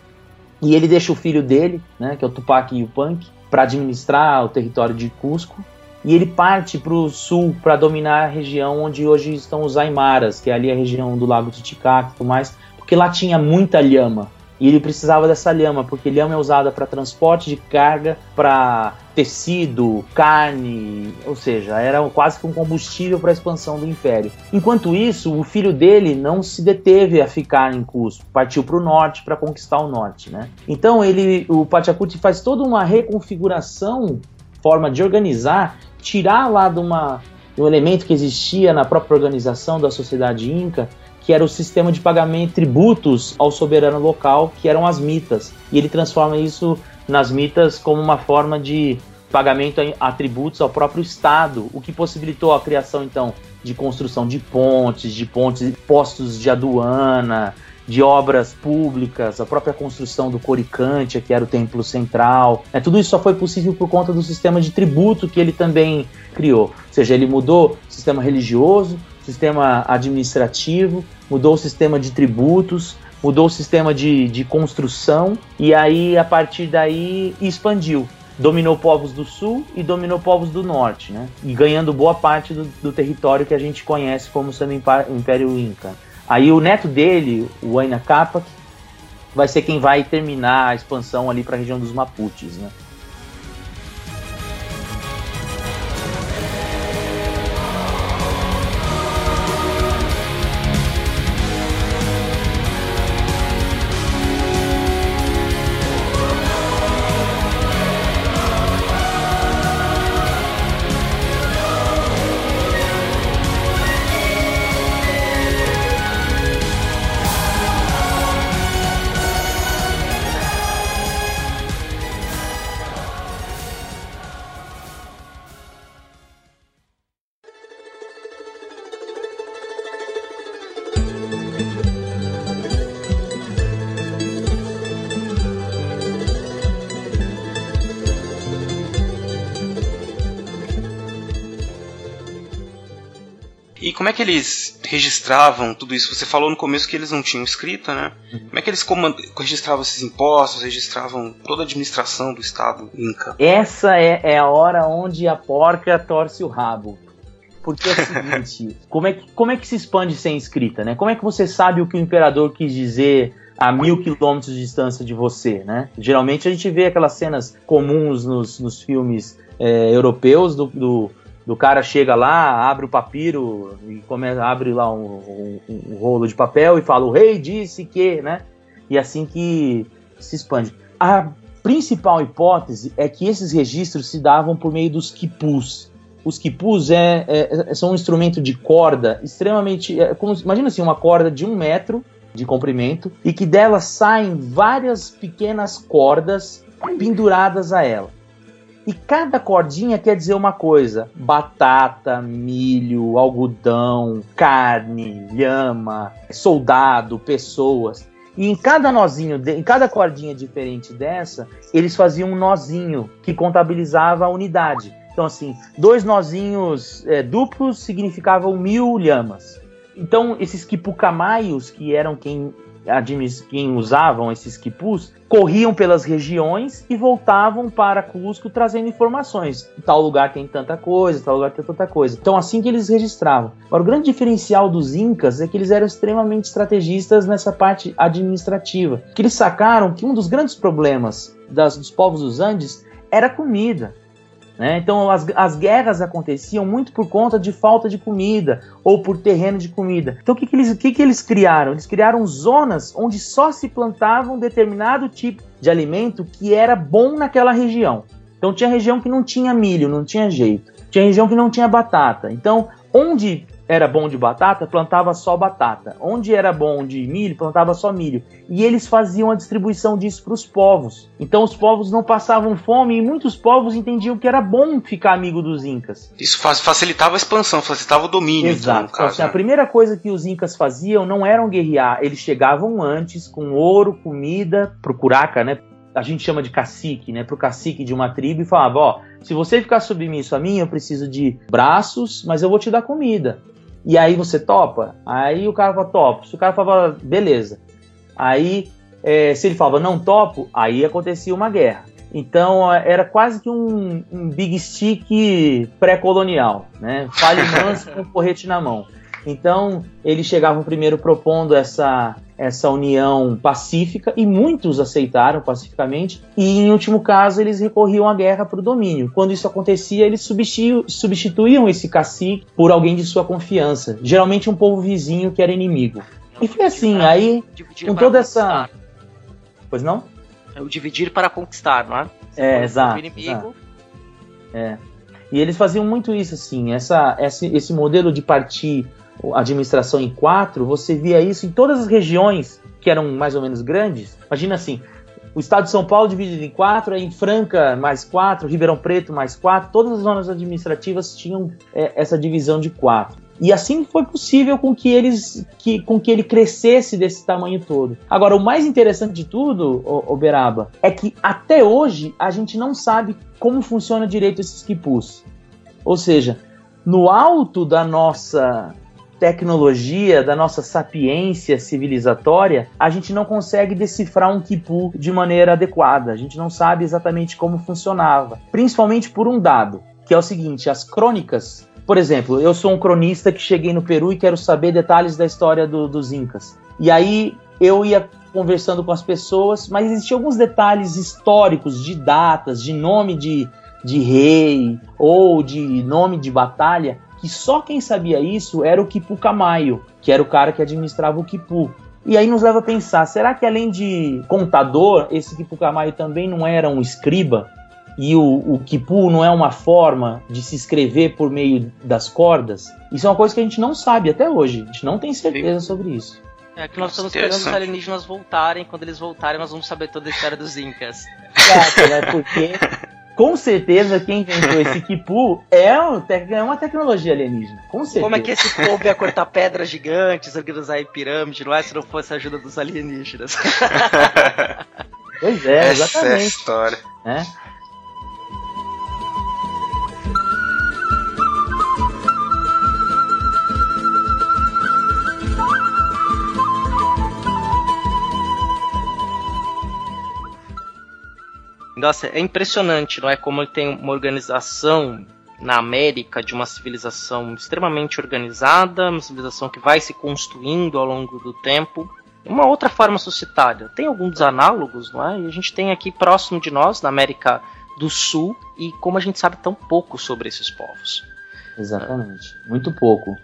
E ele deixa o filho dele, né, que é o Tupac Yupanqui, para administrar o território de Cusco. E ele parte para o sul para dominar a região onde hoje estão os Aimaras, que é ali a região do Lago Titicaca e tudo mais, porque lá tinha muita lhama. E ele precisava dessa lhama, porque lhama é usada para transporte de carga, para tecido, carne, ou seja, era quase que um combustível para a expansão do império. Enquanto isso, o filho dele não se deteve a ficar em Cusco, partiu para o norte para conquistar o norte, né? Então ele, o Pachacuti faz toda uma reconfiguração, forma de organizar, tirar lá de uma um elemento que existia na própria organização da sociedade inca, que era o sistema de pagamento de tributos ao soberano local, que eram as mitas. E ele transforma isso nas mitas como uma forma de pagamento a tributos ao próprio Estado, o que possibilitou a criação, então, de construção de pontes, de pontes, postos de aduana, de obras públicas, a própria construção do Coricante, que era o templo central. É, tudo isso só foi possível por conta do sistema de tributo que ele também criou. Ou seja, ele mudou o sistema religioso, sistema administrativo, mudou o sistema de tributos, mudou o sistema de, de construção e aí a partir daí expandiu. Dominou povos do sul e dominou povos do norte, né? E ganhando boa parte do, do território que a gente conhece como sendo Império Inca. Aí o neto dele, o Aina Capac, vai ser quem vai terminar a expansão ali para a região dos Mapuches, né? Eles registravam tudo isso? Você falou no começo que eles não tinham escrita, né? Uhum. Como é que eles registravam esses impostos, registravam toda a administração do Estado Inca? Essa é, é a hora onde a porca torce o rabo. Porque é o seguinte, <laughs> como, é que, como é que se expande sem escrita, né? Como é que você sabe o que o imperador quis dizer a mil quilômetros de distância de você, né? Geralmente a gente vê aquelas cenas comuns nos, nos filmes é, europeus do, do do cara chega lá, abre o papiro e começa, abre lá um, um, um, rolo de papel e fala: o rei disse que, né? E assim que se expande. A principal hipótese é que esses registros se davam por meio dos quipus. Os quipus é, é, são um instrumento de corda extremamente. É, como, imagina assim, uma corda de um metro de comprimento e que dela saem várias pequenas cordas penduradas a ela. E cada cordinha quer dizer uma coisa: batata, milho, algodão, carne, lhama, soldado, pessoas. E em cada nozinho, em cada cordinha diferente dessa, eles faziam um nozinho que contabilizava a unidade. Então, assim, dois nozinhos é, duplos significavam mil lhamas. Então, esses quipucamaios, que eram quem quem usavam esses quipus corriam pelas regiões e voltavam para Cusco trazendo informações. Tal lugar tem tanta coisa, tal lugar tem tanta coisa. Então, assim que eles registravam. Agora, o grande diferencial dos Incas é que eles eram extremamente estrategistas nessa parte administrativa. Que eles sacaram que um dos grandes problemas das, dos povos dos Andes era comida. Né? Então as, as guerras aconteciam muito por conta de falta de comida ou por terreno de comida. Então o que, que, eles, que, que eles criaram? Eles criaram zonas onde só se plantava um determinado tipo de alimento que era bom naquela região. Então tinha região que não tinha milho, não tinha jeito. Tinha região que não tinha batata. Então, onde era bom de batata, plantava só batata. Onde era bom de milho, plantava só milho. E eles faziam a distribuição disso para os povos. Então os povos não passavam fome e muitos povos entendiam que era bom ficar amigo dos incas. Isso facilitava a expansão, facilitava o domínio. Exato. Então, caso, assim, né? A primeira coisa que os incas faziam não eram guerrear, eles chegavam antes com ouro, comida, procuraca, né? A gente chama de cacique, né? Pro cacique de uma tribo e falava, ó, se você ficar submisso a mim, eu preciso de braços, mas eu vou te dar comida. E aí você topa? Aí o cara fala, topo. Se o cara falava, beleza. Aí, é, se ele falava, não topo, aí acontecia uma guerra. Então era quase que um, um big stick pré-colonial, né? Fale <laughs> manso com o porrete na mão. Então eles chegavam primeiro propondo essa essa união pacífica e muitos aceitaram pacificamente e em último caso eles recorriam à guerra para o domínio. Quando isso acontecia eles substituíam esse cacique por alguém de sua confiança, geralmente um povo vizinho que era inimigo. E foi assim, aí com toda essa, pois não? É o dividir para conquistar, não é? Você é, exato. Inimigo. Exato. É. E eles faziam muito isso assim, essa, esse, esse modelo de partir administração em quatro, você via isso em todas as regiões que eram mais ou menos grandes. Imagina assim, o estado de São Paulo dividido em quatro, em Franca mais quatro, Ribeirão Preto mais quatro, todas as zonas administrativas tinham é, essa divisão de quatro. E assim foi possível com que eles que, com que ele crescesse desse tamanho todo. Agora, o mais interessante de tudo, Oberaba, é que até hoje a gente não sabe como funciona direito esses quipus. Ou seja, no alto da nossa tecnologia, da nossa sapiência civilizatória, a gente não consegue decifrar um quipu de maneira adequada. A gente não sabe exatamente como funcionava. Principalmente por um dado, que é o seguinte: as crônicas. Por exemplo, eu sou um cronista que cheguei no Peru e quero saber detalhes da história do, dos Incas. E aí eu ia conversando com as pessoas, mas existiam alguns detalhes históricos, de datas, de nome de, de rei ou de nome de batalha que só quem sabia isso era o Kipu Kamayo, que era o cara que administrava o Kipu. E aí nos leva a pensar, será que além de contador, esse Kipu Kamayo também não era um escriba? E o, o Kipu não é uma forma de se escrever por meio das cordas? Isso é uma coisa que a gente não sabe até hoje, a gente não tem certeza sobre isso. É que nós estamos esperando os alienígenas voltarem. Quando eles voltarem, nós vamos saber toda a história dos Incas. Exato, né? Porque com certeza quem inventou esse <laughs> Kipu é, é uma tecnologia alienígena. Com certeza. Como é que esse povo ia cortar pedras gigantes, organizar em pirâmide, não é? Se não fosse a ajuda dos alienígenas. <laughs> pois é, exatamente. Essa é a história. É. Nossa, é impressionante, não é? Como ele tem uma organização na América de uma civilização extremamente organizada, uma civilização que vai se construindo ao longo do tempo. Uma outra forma suscitada. Tem alguns análogos, não é? E a gente tem aqui próximo de nós, na América do Sul, e como a gente sabe tão pouco sobre esses povos. Exatamente, muito pouco.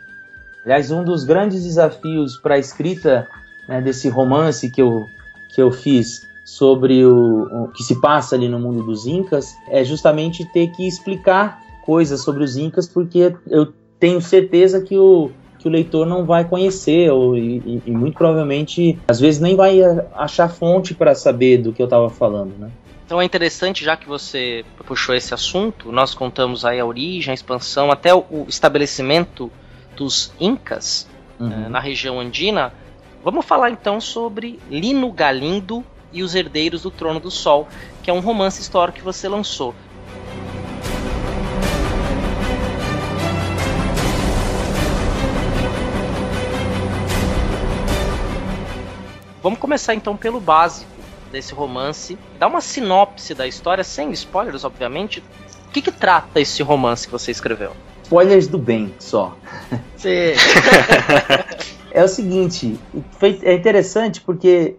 Aliás, um dos grandes desafios para a escrita né, desse romance que eu, que eu fiz sobre o, o, que se passa ali no mundo dos Incas é justamente ter que explicar coisas sobre os Incas, porque eu tenho certeza que o, que o leitor não vai conhecer, ou, e, e muito provavelmente, às vezes, nem vai achar fonte para saber do que eu estava falando, né? Então é interessante, já que você puxou esse assunto, nós contamos aí a origem, a expansão, até o estabelecimento dos Incas uhum. eh, na região andina. Vamos falar então sobre Lino Galindo e Os Herdeiros do Trono do Sol, que é um romance histórico que você lançou. Vamos começar então pelo básico desse romance. Dá uma sinopse da história, sem spoilers, obviamente. O que, que trata esse romance que você escreveu? Spoilers do bem, só. Sim. <laughs> é o seguinte, foi, é interessante porque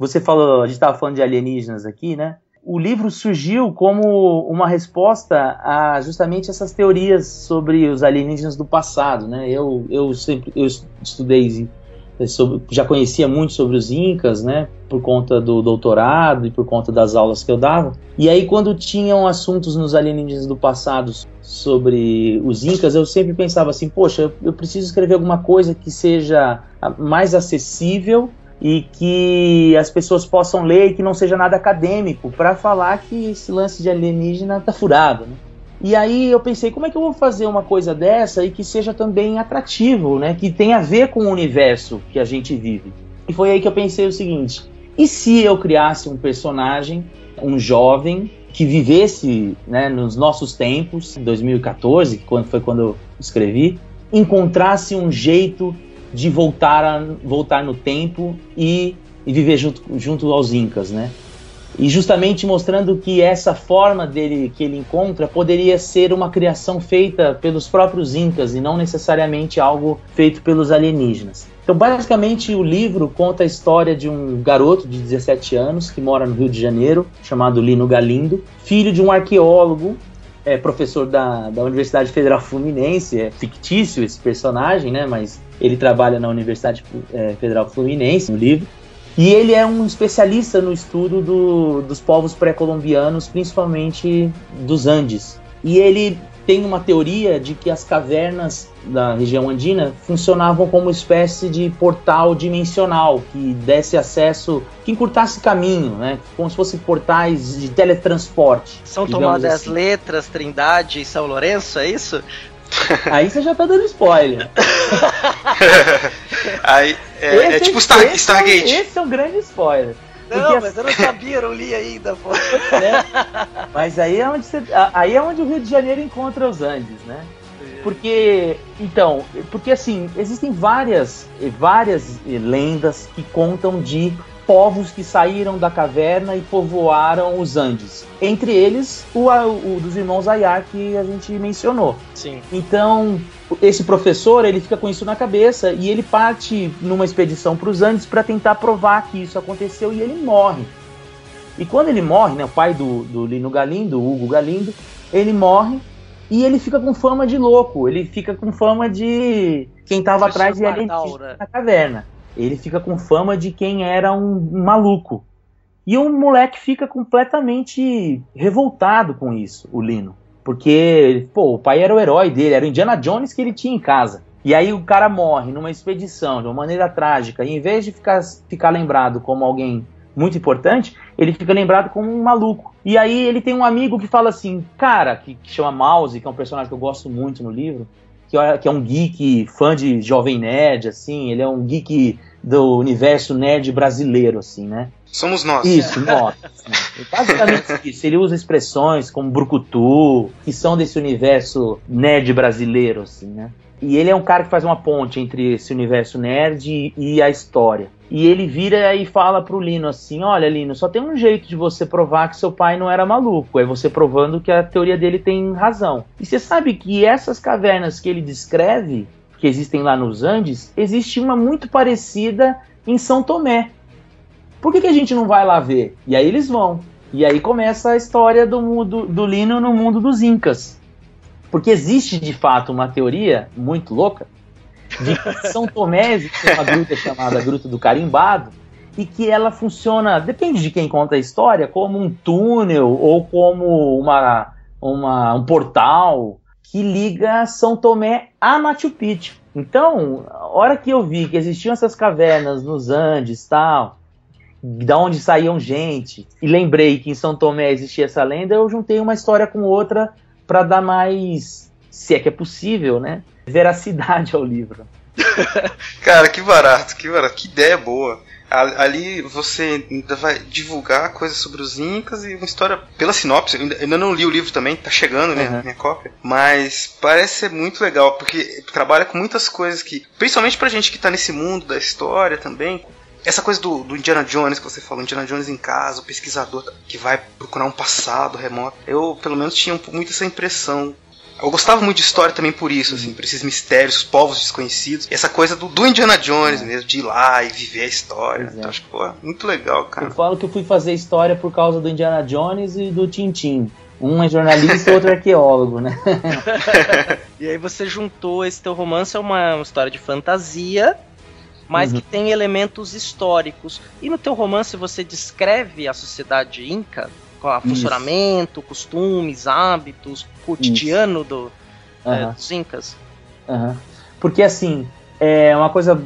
você falou, a gente estava falando de alienígenas aqui, né? O livro surgiu como uma resposta a justamente essas teorias sobre os alienígenas do passado, né? Eu, eu sempre eu estudei sobre, já conhecia muito sobre os incas, né? Por conta do doutorado e por conta das aulas que eu dava. E aí quando tinham assuntos nos alienígenas do passado sobre os incas, eu sempre pensava assim, poxa, eu preciso escrever alguma coisa que seja mais acessível e que as pessoas possam ler e que não seja nada acadêmico para falar que esse lance de alienígena tá furado, né? E aí eu pensei, como é que eu vou fazer uma coisa dessa e que seja também atrativo, né? Que tenha a ver com o universo que a gente vive. E foi aí que eu pensei o seguinte: e se eu criasse um personagem, um jovem que vivesse, né, nos nossos tempos, em 2014, quando foi quando eu escrevi, encontrasse um jeito de voltar, a, voltar no tempo e, e viver junto, junto aos incas, né? E justamente mostrando que essa forma dele que ele encontra poderia ser uma criação feita pelos próprios incas e não necessariamente algo feito pelos alienígenas. Então, basicamente, o livro conta a história de um garoto de 17 anos que mora no Rio de Janeiro, chamado Lino Galindo, filho de um arqueólogo é professor da, da Universidade Federal Fluminense, é fictício esse personagem, né? Mas ele trabalha na Universidade é, Federal Fluminense no livro. E ele é um especialista no estudo do, dos povos pré-colombianos, principalmente dos Andes. E ele tem uma teoria de que as cavernas da região andina funcionavam como uma espécie de portal dimensional que desse acesso, que encurtasse caminho, né? Como se fossem portais de teletransporte. São tomadas assim. as letras Trindade e São Lourenço, é isso? <laughs> Aí você já tá dando spoiler. <laughs> Aí, é, é tipo Star, esse Stargate. É, esse é um grande spoiler. Não, mas eu não sabia, eu não li ainda, pô. <laughs> É, mas aí é, onde você, aí é onde o Rio de Janeiro encontra os Andes, né? Porque, então, porque assim, existem várias, várias lendas que contam de povos que saíram da caverna e povoaram os Andes. Entre eles, o, o dos irmãos Ayar, que a gente mencionou. Sim. Então, esse professor, ele fica com isso na cabeça e ele parte numa expedição para os Andes para tentar provar que isso aconteceu e ele morre. E quando ele morre, né, o pai do, do Lino Galindo, Hugo Galindo, ele morre e ele fica com fama de louco, ele fica com fama de quem estava atrás de alienígena na caverna. Ele fica com fama de quem era um maluco. E o moleque fica completamente revoltado com isso, o Lino. Porque, pô, o pai era o herói dele, era o Indiana Jones que ele tinha em casa. E aí o cara morre numa expedição de uma maneira trágica, e em vez de ficar, ficar lembrado como alguém muito importante, ele fica lembrado como um maluco. E aí ele tem um amigo que fala assim, cara, que, que chama Mouse, que é um personagem que eu gosto muito no livro, que, é um geek fã de Jovem Nerd, assim, ele é um geek do universo nerd brasileiro, assim, né? Somos nós. Isso, nós. Assim. Basicamente isso. Ele usa expressões como brucutu, que são desse universo nerd brasileiro, assim, né? E ele é um cara que faz uma ponte entre esse universo nerd e a história. E ele vira e fala pro Lino assim: Olha, Lino, só tem um jeito de você provar que seu pai não era maluco. É você provando que a teoria dele tem razão. E você sabe que essas cavernas que ele descreve, que existem lá nos Andes, existe uma muito parecida em São Tomé. Por que, que a gente não vai lá ver? E aí eles vão. E aí começa a história do, do, do Lino no mundo dos Incas. Porque existe de fato uma teoria muito louca de que São Tomé existe uma gruta chamada Gruta do Carimbado e que ela funciona, depende de quem conta a história, como um túnel ou como uma, uma, um portal que liga São Tomé a Machu Picchu. Então, a hora que eu vi que existiam essas cavernas nos Andes tal, da onde saíam gente, e lembrei que em São Tomé existia essa lenda, eu juntei uma história com outra para dar mais, se é que é possível, né, veracidade ao livro. <laughs> Cara, que barato, que barato, que ideia boa. Ali você ainda vai divulgar coisas sobre os Incas e uma história pela sinopse. Ainda não li o livro também, tá chegando, né? Uhum. Minha cópia. Mas parece ser muito legal, porque trabalha com muitas coisas que, principalmente pra gente que tá nesse mundo da história também, essa coisa do, do, Indiana Jones que você falou, Indiana Jones em casa, o pesquisador que vai procurar um passado remoto. Eu, pelo menos, tinha muito essa impressão. Eu gostava muito de história também por isso, assim, por esses mistérios, os povos desconhecidos. Essa coisa do, do Indiana Jones é. mesmo, de ir lá e viver a história. Então, acho que, pô, muito legal, cara. Eu falo que eu fui fazer história por causa do Indiana Jones e do Tintin. Um é jornalista e outro é arqueólogo, né? <laughs> e aí você juntou esse teu romance a uma, uma história de fantasia mas uhum. que tem elementos históricos. E no teu romance você descreve a sociedade inca, com o funcionamento, costumes, hábitos, cotidiano do, uhum. é, dos incas? Uhum. Porque assim, é uma coisa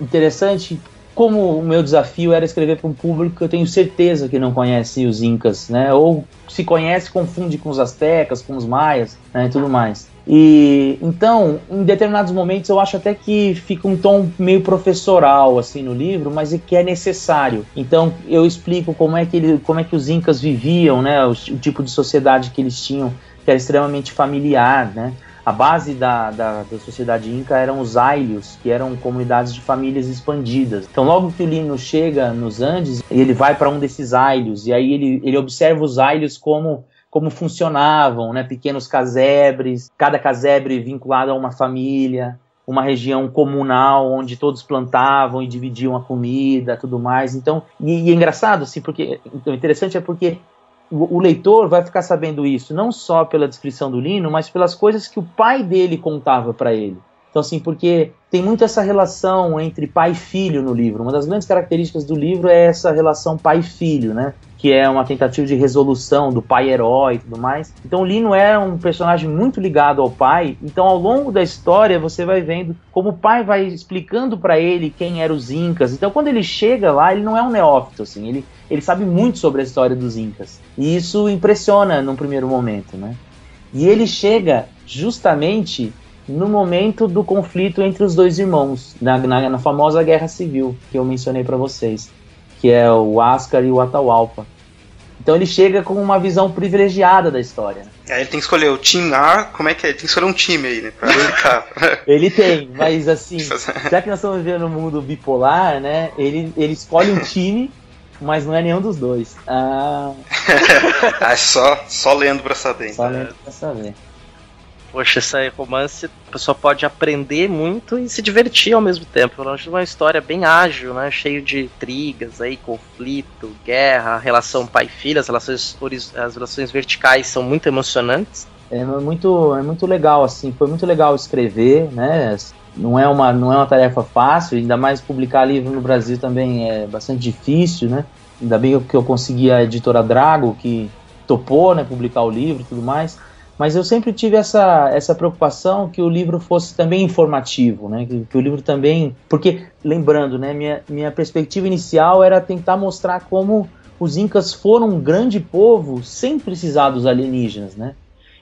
interessante, como o meu desafio era escrever para um público que eu tenho certeza que não conhece os incas, né? Ou se conhece, confunde com os astecas, com os maias, né, e tudo mais. E então, em determinados momentos eu acho até que fica um tom meio professoral assim no livro, mas é que é necessário. Então, eu explico como é que ele, como é que os incas viviam, né, o, o tipo de sociedade que eles tinham, que era extremamente familiar, né? A base da, da, da, sociedade inca eram os ailos, que eram comunidades de famílias expandidas. Então, logo que o Lino chega nos Andes, ele vai para um desses ailos, e aí ele, ele observa os ailos como como funcionavam, né? Pequenos casebres, cada casebre vinculado a uma família, uma região comunal onde todos plantavam e dividiam a comida, tudo mais. Então, e, e é engraçado, assim, porque então, interessante é porque o, o, leitor vai ficar sabendo isso não só pela descrição do Lino, mas pelas coisas que o pai dele contava para ele. Então, assim, porque tem muito essa relação entre pai e filho no livro. Uma das grandes características do livro é essa relação pai e filho, né? Que é uma tentativa de resolução do pai herói e tudo mais. Então, o Lino é um personagem muito ligado ao pai. Então, ao longo da história, você vai vendo como o pai vai explicando para ele quem eram os Incas. Então, quando ele chega lá, ele não é um neófito, assim. Ele, ele sabe muito sobre a história dos Incas. E isso impressiona num primeiro momento, né? E ele chega justamente no momento do conflito entre os dois irmãos, na, na, na famosa Guerra Civil que eu mencionei para vocês, que é o Ascar e o Atahualpa. Então ele chega com uma visão privilegiada da história. Aí ele tem que escolher o time A, como é que é? Ele tem que escolher um time aí, né? Pra <laughs> ele tem, mas assim, <laughs> já que nós estamos vivendo um mundo bipolar, né? Ele, ele escolhe um time, mas não é nenhum dos dois. Ah, <laughs> ah só, só lendo pra saber. Só lendo pra saber. Poxa, esse romance a pessoa pode aprender muito e se divertir ao mesmo tempo. Acho uma história bem ágil, né? Cheio de intrigas aí, conflito, guerra, relação pai-filho, as relações, as relações verticais são muito emocionantes. É muito, é muito legal, assim, foi muito legal escrever, né? Não é, uma, não é uma tarefa fácil, ainda mais publicar livro no Brasil também é bastante difícil, né? Ainda bem que eu consegui a editora Drago, que topou, né, publicar o livro e tudo mais mas eu sempre tive essa, essa preocupação que o livro fosse também informativo, né? Que, que, o livro também, porque lembrando, né? Minha, minha perspectiva inicial era tentar mostrar como os incas foram um grande povo sem precisar dos alienígenas, né?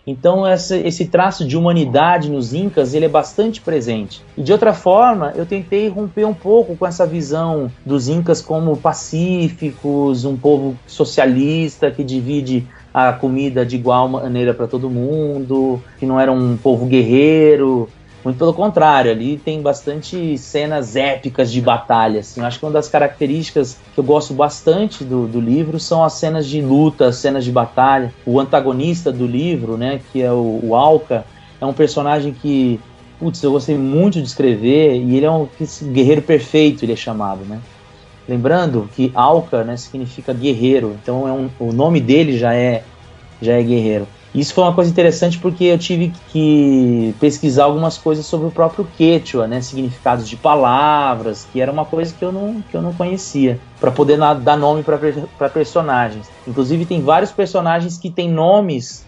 Então essa, esse traço de humanidade nos incas ele é bastante presente. E de outra forma, eu tentei romper um pouco com essa visão dos incas como pacíficos, um povo socialista que divide a comida de igual maneira para todo mundo, que não era um povo guerreiro. Muito pelo contrário, ali tem bastante cenas épicas de batalha. Assim. Eu acho que uma das características que eu gosto bastante do, do livro são as cenas de luta, as cenas de batalha. O antagonista do livro, né, que é o, o Alca, é um personagem que, putz, eu gostei muito de escrever e ele é um guerreiro perfeito, ele é chamado, né? Lembrando que Alka né, significa guerreiro, então é um, o nome dele já é, já é guerreiro. Isso foi uma coisa interessante porque eu tive que pesquisar algumas coisas sobre o próprio Quechua, né, significados de palavras, que era uma coisa que eu não, que eu não conhecia, para poder dar nome para personagens. Inclusive, tem vários personagens que têm nomes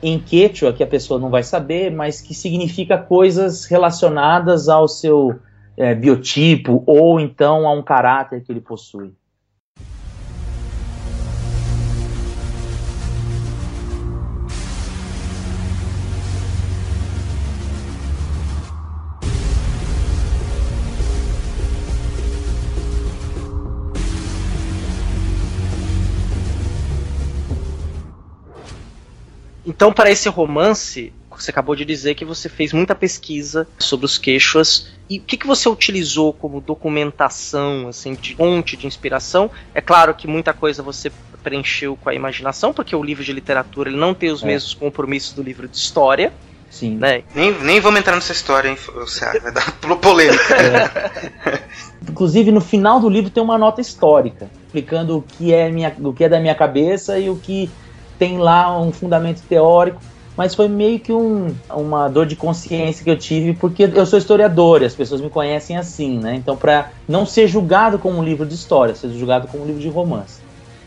em Quechua que a pessoa não vai saber, mas que significa coisas relacionadas ao seu é, biotipo ou então a um caráter que ele possui. Então, para esse romance, você acabou de dizer que você fez muita pesquisa sobre os queixos e o que, que você utilizou como documentação, assim, de fonte de inspiração? É claro que muita coisa você preencheu com a imaginação, porque o livro de literatura ele não tem os é. mesmos compromissos do livro de história. Sim. Né? Nem, nem vamos entrar nessa história, hein, vai dar polêmica. É. Inclusive, no final do livro tem uma nota histórica, explicando o que é, minha, o que é da minha cabeça e o que tem lá um fundamento teórico mas foi meio que um, uma dor de consciência que eu tive, porque eu sou historiador e as pessoas me conhecem assim, né? Então, para não ser julgado como um livro de história, ser julgado como um livro de romance.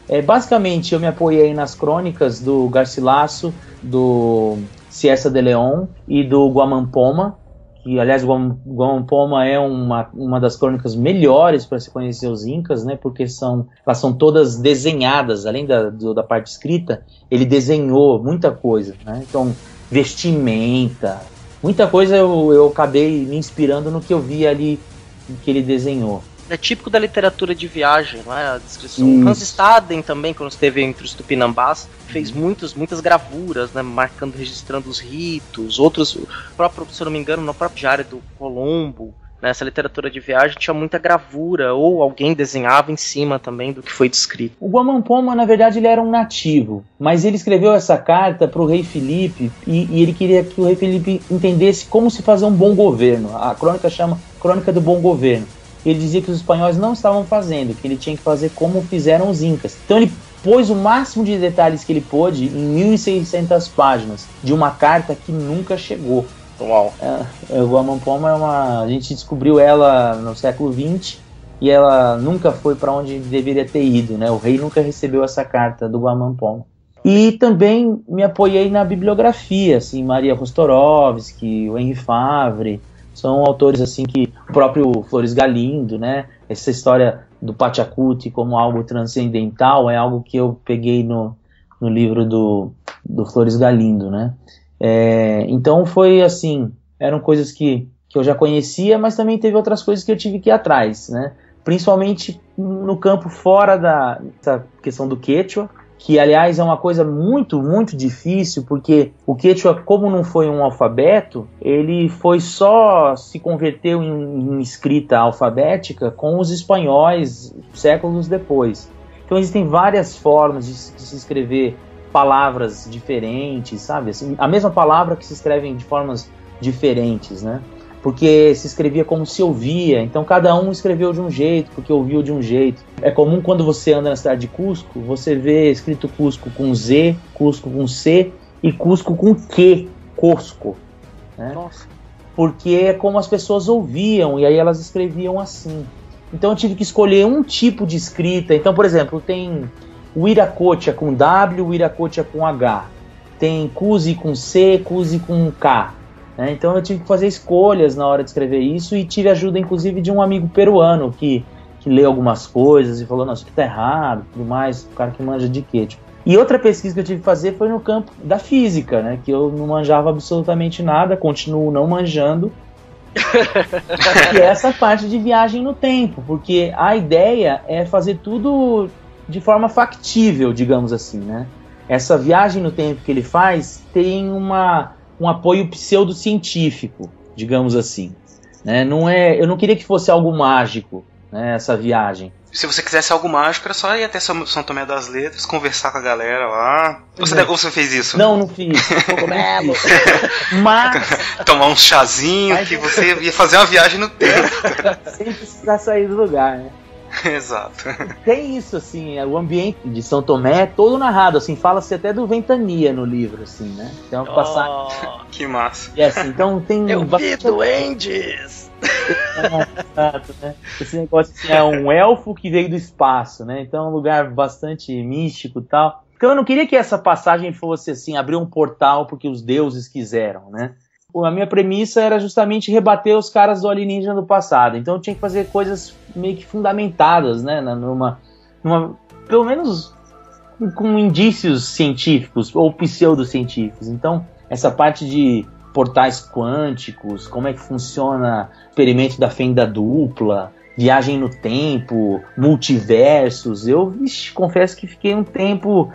É, basicamente, eu me apoiei nas crônicas do Garcilaso, do Ciesa de León e do Guamampoma, que aliás Guampoma é uma, uma das crônicas melhores para se conhecer os incas, né? Porque são elas são todas desenhadas, além da, do, da parte escrita, ele desenhou muita coisa, né? Então vestimenta, muita coisa eu, eu acabei me inspirando no que eu vi ali que ele desenhou é típico da literatura de viagem, não é? A descrição. Isso. Hans Staden também, quando esteve entre os Tupinambás, fez uhum. muitos, muitas gravuras, né? Marcando, registrando os ritos. Outros, próprio, se eu não me engano, no próprio diário do Colombo, nessa literatura de viagem tinha muita gravura ou alguém desenhava em cima também do que foi descrito. O Guamampoma, na verdade, ele era um nativo, mas ele escreveu essa carta para o rei Felipe e, e, ele queria que o rei Felipe entendesse como se fazer um bom governo. A crônica chama Crônica do Bom Governo ele dizia que os espanhóis não estavam fazendo, que ele tinha que fazer como fizeram os incas. Então ele pôs o máximo de detalhes que ele pôde em 1.600 páginas de uma carta que nunca chegou. Uau. É, é, o Guamampoma é uma. A gente descobriu ela no século XX e ela nunca foi para onde deveria ter ido, né? O rei nunca recebeu essa carta do Guamampoma. E também me apoiei na bibliografia, assim, Maria Rostorovsky, o Henri Favre, são autores assim que o próprio Flores Galindo, né? Essa história do Pachacuti como algo transcendental é algo que eu peguei no, no livro do, do Flores Galindo, né? É, então foi assim, eram coisas que, que eu já conhecia, mas também teve outras coisas que eu tive que ir atrás, né? Principalmente no campo fora da questão do Quechua, que aliás é uma coisa muito, muito difícil, porque o Quechua, como não foi um alfabeto, ele foi só se converteu em, em escrita alfabética com os espanhóis séculos depois. Então existem várias formas de, de se escrever palavras diferentes, sabe? Assim, a mesma palavra que se escrevem de formas diferentes, né? Porque se escrevia como se ouvia, então cada um escreveu de um jeito, porque ouviu de um jeito. É comum quando você anda na cidade de Cusco, você vê escrito Cusco com Z, Cusco com C e Cusco com Q, Cusco. Né? Nossa. Porque é como as pessoas ouviam e aí elas escreviam assim. Então eu tive que escolher um tipo de escrita. Então, por exemplo, tem o Iracocha com W, o Iracocha com H. Tem Cusi com C, Cusi com K. Né? Então eu tive que fazer escolhas na hora de escrever isso e tive ajuda, inclusive, de um amigo peruano que, que leu algumas coisas e falou: Não, isso aqui tá errado, tudo mais, o cara que manja de quê? Tipo, e outra pesquisa que eu tive que fazer foi no campo da física, né? Que eu não manjava absolutamente nada, continuo não manjando. <laughs> que é essa parte de viagem no tempo, porque a ideia é fazer tudo de forma factível, digamos assim, né? Essa viagem no tempo que ele faz tem uma um apoio pseudocientífico, digamos assim. Né? Não é, eu não queria que fosse algo mágico, né, essa viagem. Se você quisesse algo mágico, era só ir até São Tomé das Letras, conversar com a galera lá. Você, é. você fez isso? Não, não fiz. <laughs> Cogumelo. Mas. <laughs> Tomar um chazinho, Mas... que você ia fazer uma viagem no <laughs> tempo. Sem precisar sair do lugar, né? <laughs> Exato. Tem isso, assim, é, o ambiente de São Tomé é todo narrado, assim, fala-se até do Ventania no livro, assim, né? Tem uma oh, passagem. Que massa. E assim, então tem. Eu vi duendes! Exato, né? Esse negócio assim, é um elfo que veio do espaço, né? Então é um lugar bastante místico e tal. Então eu não queria que essa passagem fosse assim, abrir um portal porque os deuses quiseram, né? A minha premissa era justamente rebater os caras do alienígena do passado. Então eu tinha que fazer coisas meio que fundamentadas, né? Numa, numa pelo menos com indícios científicos ou pseudocientíficos. Então, essa parte de portais quânticos, como é que funciona experimento da fenda dupla, viagem no tempo, multiversos. Eu, confesso que fiquei um tempo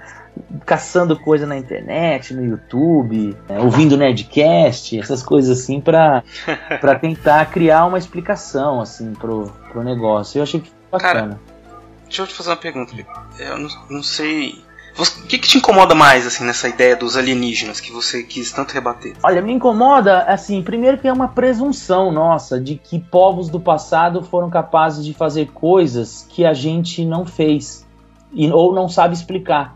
caçando coisa na internet, no YouTube, é, ouvindo Nerdcast, essas coisas assim, pra, <laughs> pra tentar criar uma explicação, assim, pro, pro negócio. Eu achei que bacana. Cara, deixa eu te fazer uma pergunta, Eu não, não sei. O que, que te incomoda mais, assim, nessa ideia dos alienígenas que você quis tanto rebater? Olha, me incomoda, assim, primeiro que é uma presunção nossa de que povos do passado foram capazes de fazer coisas que a gente não fez e, ou não sabe explicar.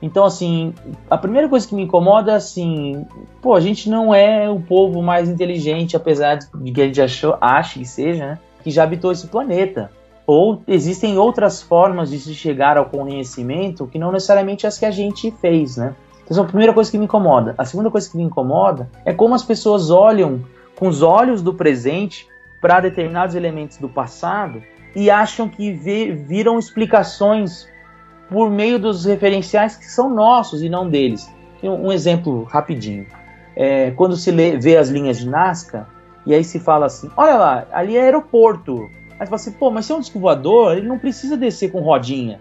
Então, assim, a primeira coisa que me incomoda é assim, pô, a gente não é o povo mais inteligente, apesar de que a gente achou, ache que seja, né? Que já habitou esse planeta. Ou existem outras formas de se chegar ao conhecimento que não necessariamente as que a gente fez, né? Então, essa é a primeira coisa que me incomoda. A segunda coisa que me incomoda é como as pessoas olham com os olhos do presente para determinados elementos do passado e acham que viram explicações por meio dos referenciais que são nossos e não deles. Um exemplo rapidinho. É, quando se lê, vê as linhas de Nazca, e aí se fala assim: olha lá, ali é aeroporto. Aí você fala assim: pô, mas se é um disco voador, ele não precisa descer com rodinha.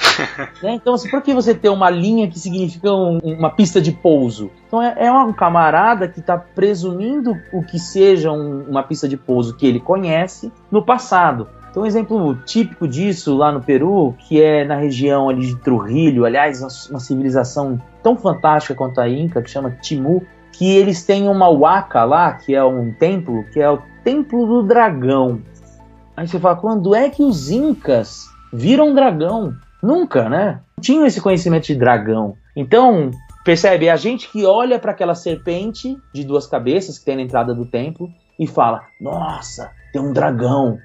<laughs> né? Então, assim, por que você ter uma linha que significa um, uma pista de pouso? Então, é, é um camarada que está presumindo o que seja um, uma pista de pouso que ele conhece no passado. Então, um exemplo típico disso lá no Peru, que é na região ali de Trujillo, aliás, uma civilização tão fantástica quanto a Inca, que chama Timu, que eles têm uma waka lá, que é um templo, que é o Templo do Dragão. Aí você fala, quando é que os Incas viram dragão? Nunca, né? Não tinham esse conhecimento de dragão. Então, percebe, é a gente que olha para aquela serpente de duas cabeças que tem na entrada do templo e fala: Nossa, tem um dragão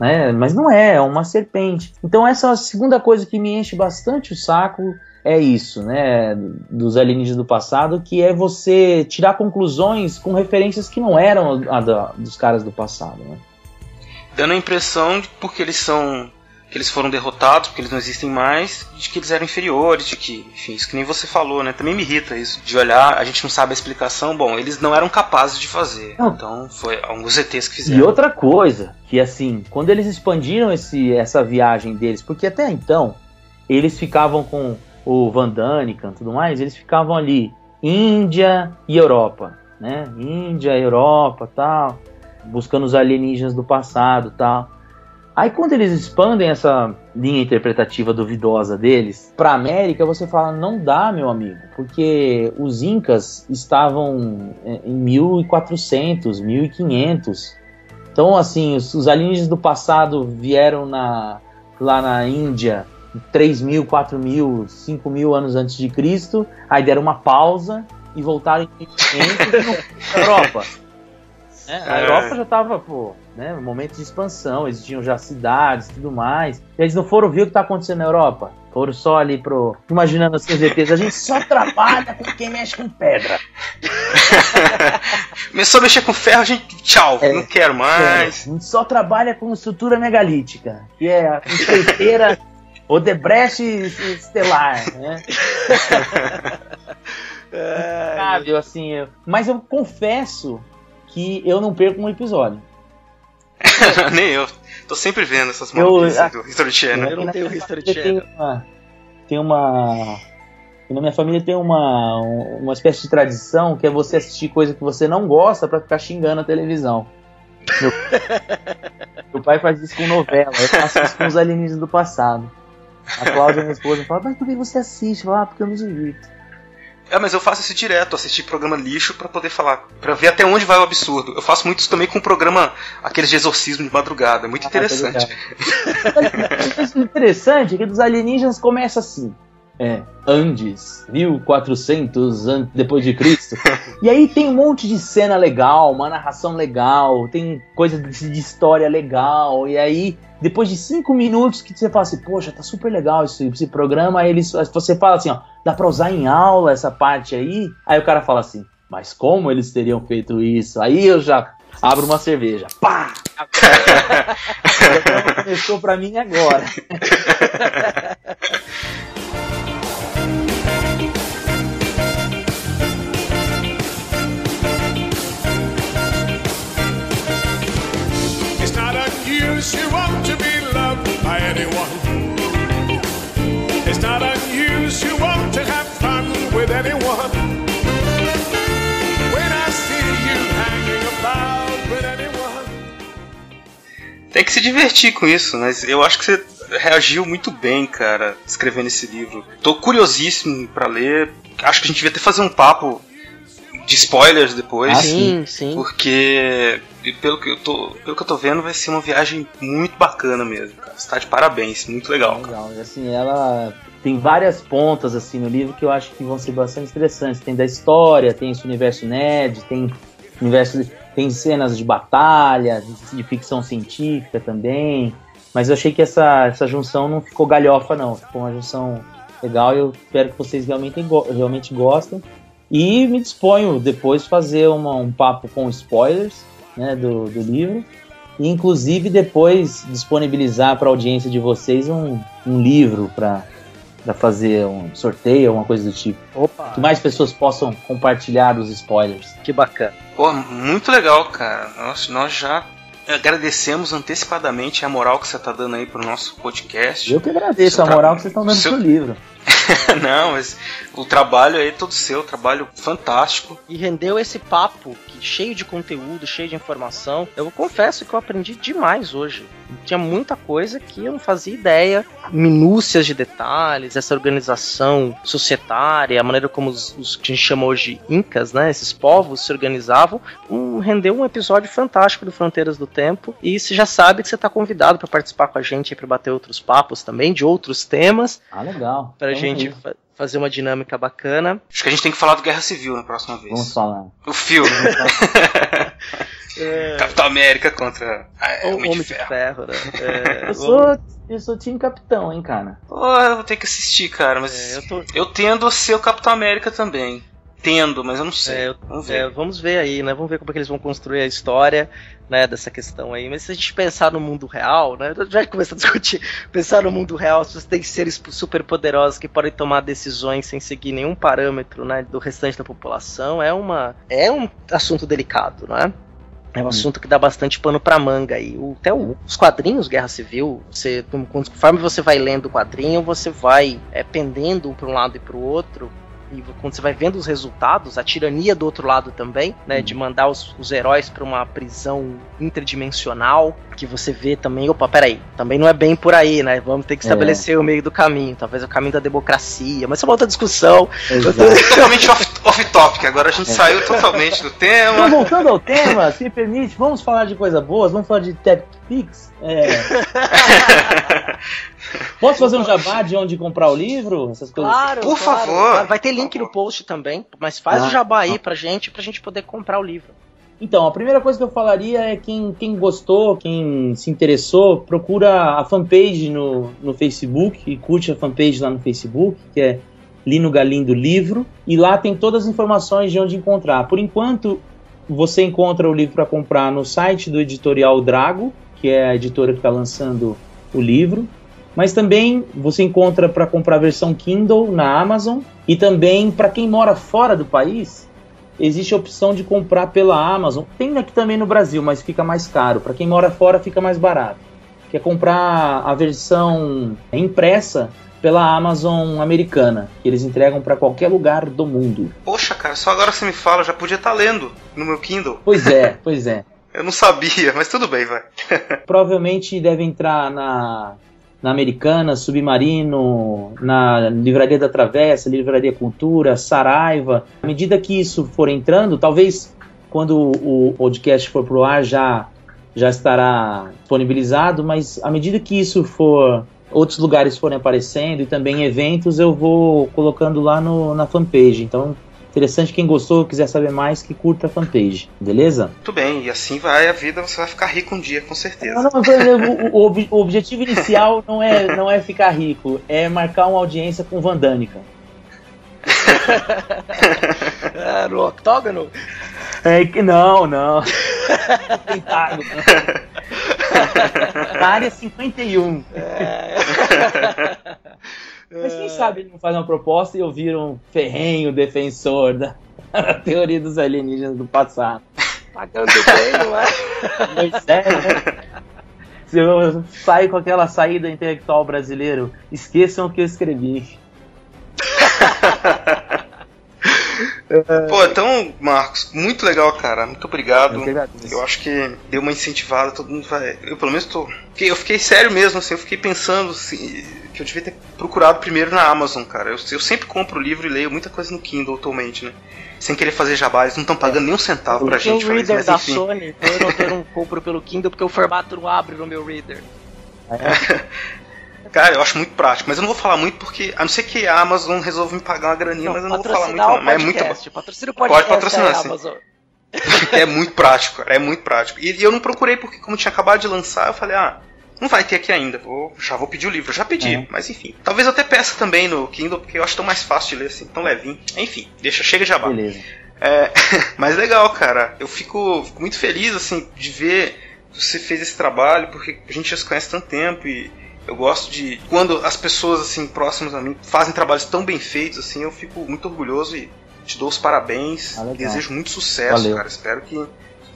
né? Mas não é, é uma serpente. Então essa segunda coisa que me enche bastante o saco é isso, né, dos alienígenas do passado, que é você tirar conclusões com referências que não eram a da, dos caras do passado, né? Dando a impressão de porque eles são que eles foram derrotados, porque eles não existem mais, de que eles eram inferiores, de que, enfim, isso que nem você falou, né? Também me irrita isso, de olhar, a gente não sabe a explicação, bom, eles não eram capazes de fazer. Não. Então, foi alguns ETs que fizeram. E outra coisa, que assim, quando eles expandiram esse, essa viagem deles, porque até então, eles ficavam com o Van Daniken e tudo mais, eles ficavam ali, Índia e Europa, né? Índia, Europa, tal, buscando os alienígenas do passado, tal. Aí quando eles expandem essa linha interpretativa duvidosa deles para América, você fala não dá, meu amigo, porque os incas estavam é, em 1400, 1500. Então assim, os, os alienígenas do passado vieram na, lá na Índia 3 mil, 4 mil, 5 mil anos antes de Cristo, aí deram uma pausa e voltaram em 1500 na <laughs> Europa. É, a é. Europa já estava, pô, né, no momento de expansão, existiam já cidades e tudo mais. E eles não foram ver o que está acontecendo na Europa. Foram só ali pro. Imaginando os ETs, a gente só trabalha com quem mexe com pedra. Começou a mexer com ferro, a gente. Tchau, é, não quero mais. É, a gente só trabalha com estrutura megalítica, que é a empreiteira <laughs> Odebrecht estelar, né? <laughs> É, assim, eu, mas eu confesso que eu não perco um episódio. <laughs> Nem eu. Tô sempre vendo essas maluquices do History Channel. Eu não tenho History Channel. Tem uma, tem uma. Na minha família tem uma, uma espécie de tradição que é você assistir coisa que você não gosta para ficar xingando a televisão. Meu, <laughs> meu pai faz isso com novela, eu faço isso com os alienígenas do passado. A Cláudia, minha esposa, fala, mas por que você assiste? Fala, ah, porque eu me divirto. É, mas eu faço isso direto, assistir programa lixo para poder falar, para ver até onde vai o absurdo. Eu faço muito isso também com o programa, aqueles de exorcismo de madrugada, muito ah, tá interessante. Tá interessante é que dos alienígenas começa assim. É, Andes, 1400 an depois de Cristo. e aí tem um monte de cena legal, uma narração legal, tem coisa de história legal, e aí depois de cinco minutos que você fala assim, poxa, tá super legal esse, esse programa, aí eles, você fala assim, ó, dá pra usar em aula essa parte aí? Aí o cara fala assim, mas como eles teriam feito isso? Aí eu já abro uma cerveja, pá! começou pra mim agora. you anyone. It's not to have fun with anyone. Tem que se divertir com isso, mas eu acho que você reagiu muito bem, cara, escrevendo esse livro. Tô curiosíssimo para ler. Acho que a gente devia até fazer um papo de spoilers depois. Ah, sim, sim. Porque pelo que eu tô, pelo que eu tô vendo, vai ser uma viagem muito bacana mesmo, cara. Você tá de parabéns, muito legal. Legal, assim, ela tem várias pontas assim no livro que eu acho que vão ser bastante interessantes. Tem da história, tem esse universo nerd, tem universo tem cenas de batalha, de ficção científica também. Mas eu achei que essa, essa junção não ficou galhofa, não. Ficou uma junção legal e eu espero que vocês realmente, realmente gostem. E me disponho depois fazer uma, um papo com spoilers né, do, do livro. E inclusive depois disponibilizar para a audiência de vocês um, um livro para para fazer um sorteio, alguma coisa do tipo. Opa. Que mais pessoas possam compartilhar os spoilers. Que bacana. Pô, muito legal, cara. Nós, nós já agradecemos antecipadamente a moral que você está dando aí pro nosso podcast. Eu que agradeço a moral que vocês estão dando Seu... pro livro. <laughs> Não, mas o trabalho aí é todo seu, trabalho fantástico. E rendeu esse papo que, cheio de conteúdo, cheio de informação. Eu confesso que eu aprendi demais hoje. Tinha muita coisa que eu não fazia ideia. Minúcias de detalhes, essa organização societária, a maneira como os, os que a gente chama hoje incas, né? Esses povos se organizavam. Um, rendeu um episódio fantástico do Fronteiras do Tempo. E você já sabe que você está convidado para participar com a gente para bater outros papos também, de outros temas. Ah, legal. Pra gente fa fazer uma dinâmica bacana. Acho que a gente tem que falar do Guerra Civil na próxima vez. Vamos falar. O filme. é... <laughs> Capitão América contra a o Homem de Ferro. De ferro né? <laughs> é... eu, sou, eu sou time Capitão, hein, cara. Pô, eu vou ter que assistir, cara, mas é, eu, tô... eu tendo a ser o Capitão América também tendo, mas eu não sei. É, vamos ver. É, vamos ver aí, né? Vamos ver como é que eles vão construir a história, né, dessa questão aí. Mas se a gente pensar no mundo real, né? Já começa a discutir. Pensar no mundo real, se você tem seres super poderosos que podem tomar decisões sem seguir nenhum parâmetro, né, do restante da população, é uma é um assunto delicado, né? É um assunto que dá bastante pano pra manga aí. O, até o, os quadrinhos Guerra Civil, você, conforme você vai lendo o quadrinho, você vai é, pendendo um para um lado e para o outro e quando você vai vendo os resultados, a tirania do outro lado também, né, uhum. de mandar os, os heróis para uma prisão interdimensional, que você vê também, opa, peraí, também não é bem por aí, né? Vamos ter que estabelecer é. o meio do caminho, talvez o caminho da democracia, mas isso é uma outra discussão. <laughs> totalmente off-topic, agora a gente é. saiu totalmente do tema. Então, voltando ao tema, se permite, vamos falar de coisa boa, vamos falar de TechPix. É. <laughs> Posso fazer um jabá de onde comprar o livro? Essas coisas? Claro, por claro. favor. Vai ter link no post também, mas faz ah, o jabá aí pra gente, pra gente poder comprar o livro. Então, a primeira coisa que eu falaria é quem, quem gostou, quem se interessou, procura a fanpage no, no Facebook e curte a fanpage lá no Facebook, que é Lino Galindo Livro, e lá tem todas as informações de onde encontrar. Por enquanto, você encontra o livro para comprar no site do editorial Drago, que é a editora que está lançando o livro. Mas também você encontra para comprar a versão Kindle na Amazon e também para quem mora fora do país, existe a opção de comprar pela Amazon. Tem aqui também no Brasil, mas fica mais caro. Para quem mora fora fica mais barato. Que é comprar a versão impressa pela Amazon americana, que eles entregam para qualquer lugar do mundo. Poxa, cara, só agora você me fala, já podia estar tá lendo no meu Kindle. Pois é, pois é. <laughs> Eu não sabia, mas tudo bem, vai. <laughs> Provavelmente deve entrar na na Americana, Submarino, na Livraria da Travessa, Livraria Cultura, Saraiva. À medida que isso for entrando, talvez quando o podcast for pro ar já já estará disponibilizado, mas à medida que isso for outros lugares forem aparecendo e também eventos, eu vou colocando lá no, na fanpage. Então Interessante quem gostou, quiser saber mais, que curta a fanpage, beleza? Muito bem, e assim vai a vida, você vai ficar rico um dia, com certeza. Não, não, o, o, o, objetivo inicial não é, não é ficar rico, é marcar uma audiência com Vandânica. <laughs> é, no octógono? É que não, não. Tentado. Na <laughs> área 51. É. <laughs> Mas quem sabe ele não faz uma proposta e eu viro um ferrenho defensor da, <laughs> teoria dos alienígenas do passado. Pagando bem, não é? <laughs> Pois é, né? Se eu sair com aquela saída intelectual brasileiro, esqueçam o que eu escrevi. <laughs> Pô, então, Marcos, muito legal, cara. Muito obrigado. Eu. Eu acho que deu uma incentivada, todo mundo vai. Eu pelo menos tô. Eu fiquei sério mesmo, assim, eu fiquei pensando assim, que eu devia ter procurado primeiro na Amazon, cara. Eu, eu sempre compro livro e leio muita coisa no Kindle atualmente, né? Sem querer fazer jabá, eles não estão pagando nem um centavo pra Eu tenho gente fazer isso, reader mas da enfim. Sony, então eu não, eu não compro pelo Kindle porque o formato não abre no meu reader. <laughs> Cara, eu acho muito prático, mas eu não vou falar muito porque, a não ser que a Amazon resolva me pagar uma graninha, mas eu não vou falar muito, patrocinar não. Mas é muito podcast. Patrocina o Pode podcast patrocinar, sim. Amazon. <laughs> É muito prático, cara, é muito prático. E, e eu não procurei porque, como tinha acabado de lançar, eu falei, ah, não vai ter aqui ainda, vou, já vou pedir o livro. Já pedi, É. mas enfim. Talvez eu até peça também no Kindle, porque eu acho tão mais fácil de ler assim, tão levinho. Enfim, deixa, chega de jabá. Beleza. É, <laughs> mas legal, cara. Eu fico, fico muito feliz, assim, de ver que você fez esse trabalho, porque a gente já se conhece há tanto tempo e eu gosto de. Quando as pessoas, assim, próximas a mim fazem trabalhos tão bem feitos, assim, eu fico muito orgulhoso e te dou os parabéns. Ah. Desejo muito sucesso, Valeu. cara. Espero que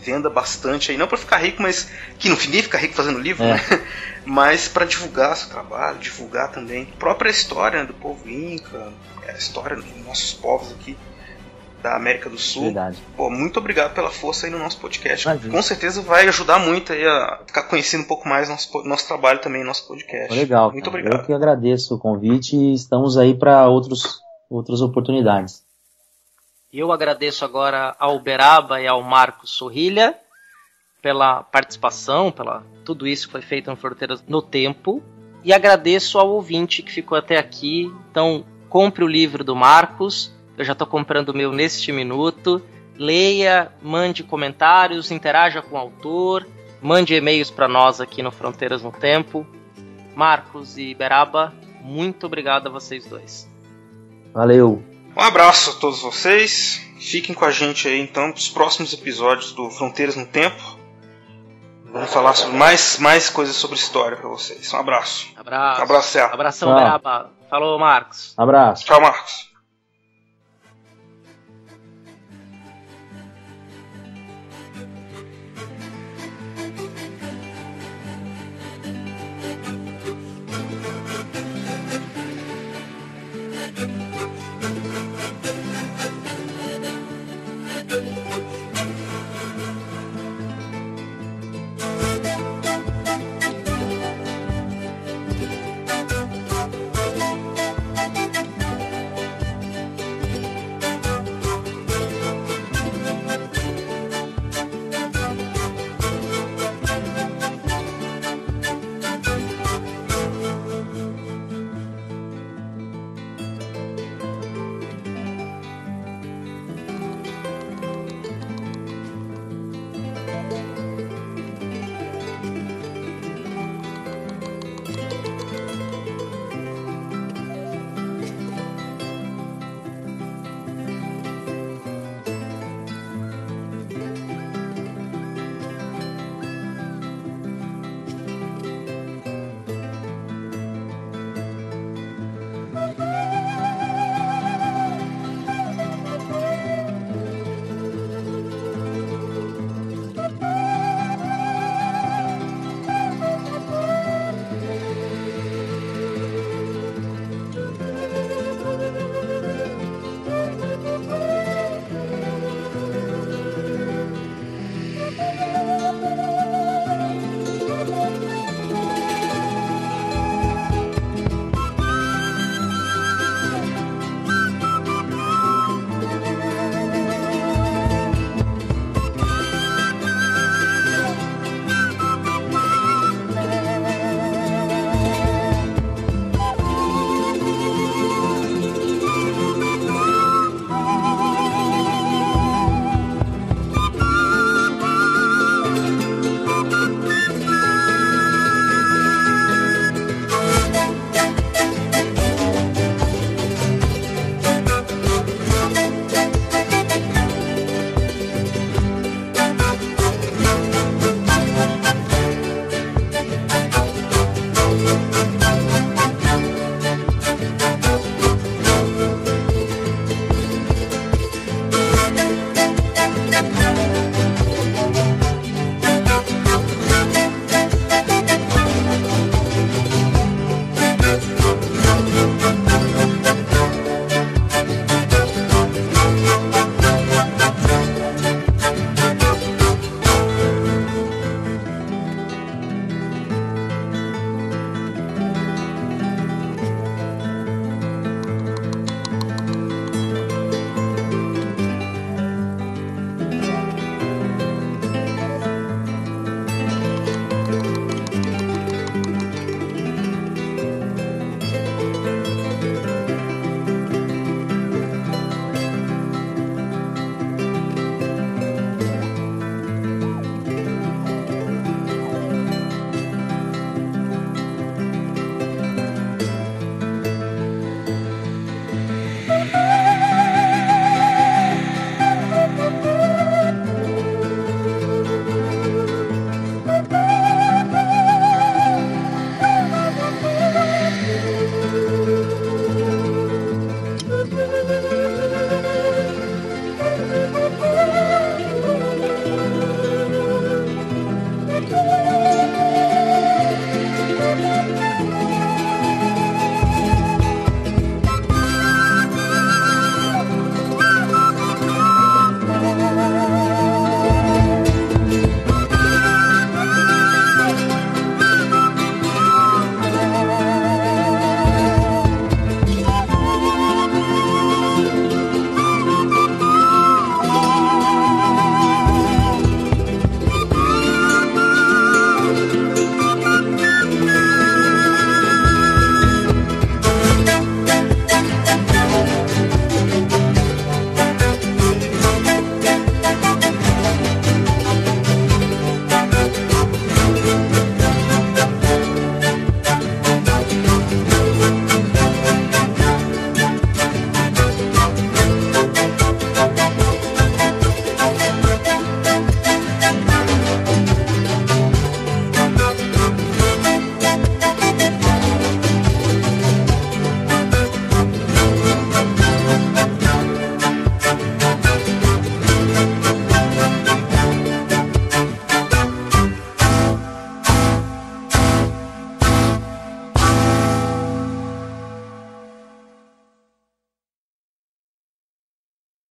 venda bastante aí. Não pra ficar rico, mas. Que no fim nem ficar rico fazendo livro, É. né? <laughs> Mas pra divulgar seu trabalho, divulgar também a própria história né, do povo Inca, a história dos nossos povos aqui da América do Sul. Verdade. Pô, muito obrigado pela força aí no nosso podcast. Imagina. Com certeza vai ajudar muito aí a ficar conhecendo um pouco mais nosso, nosso trabalho também, nosso podcast. Legal. Muito cara. obrigado. Eu que agradeço o convite e estamos aí para outros outras oportunidades. Eu agradeço agora ao Beraba e ao Marcos Sorrilha pela participação, pela tudo isso que foi feito no Fronteiras no Tempo. E agradeço ao ouvinte que ficou até aqui. Então, compre o livro do Marcos. Eu já estou comprando o meu neste minuto. Leia, mande comentários, interaja com o autor, mande e-mails para nós aqui no Fronteiras no Tempo. Marcos e Beraba, muito obrigado a vocês dois. Valeu. Um abraço a todos vocês. Fiquem com a gente aí então nos próximos episódios do Fronteiras no Tempo. Vamos falar sobre mais, mais coisas sobre história pra vocês. Um abraço. Abraço. Um abraço, Céu. Abração, Tchau. Beraba. Falou, Marcos. Abraço. Tchau, Marcos.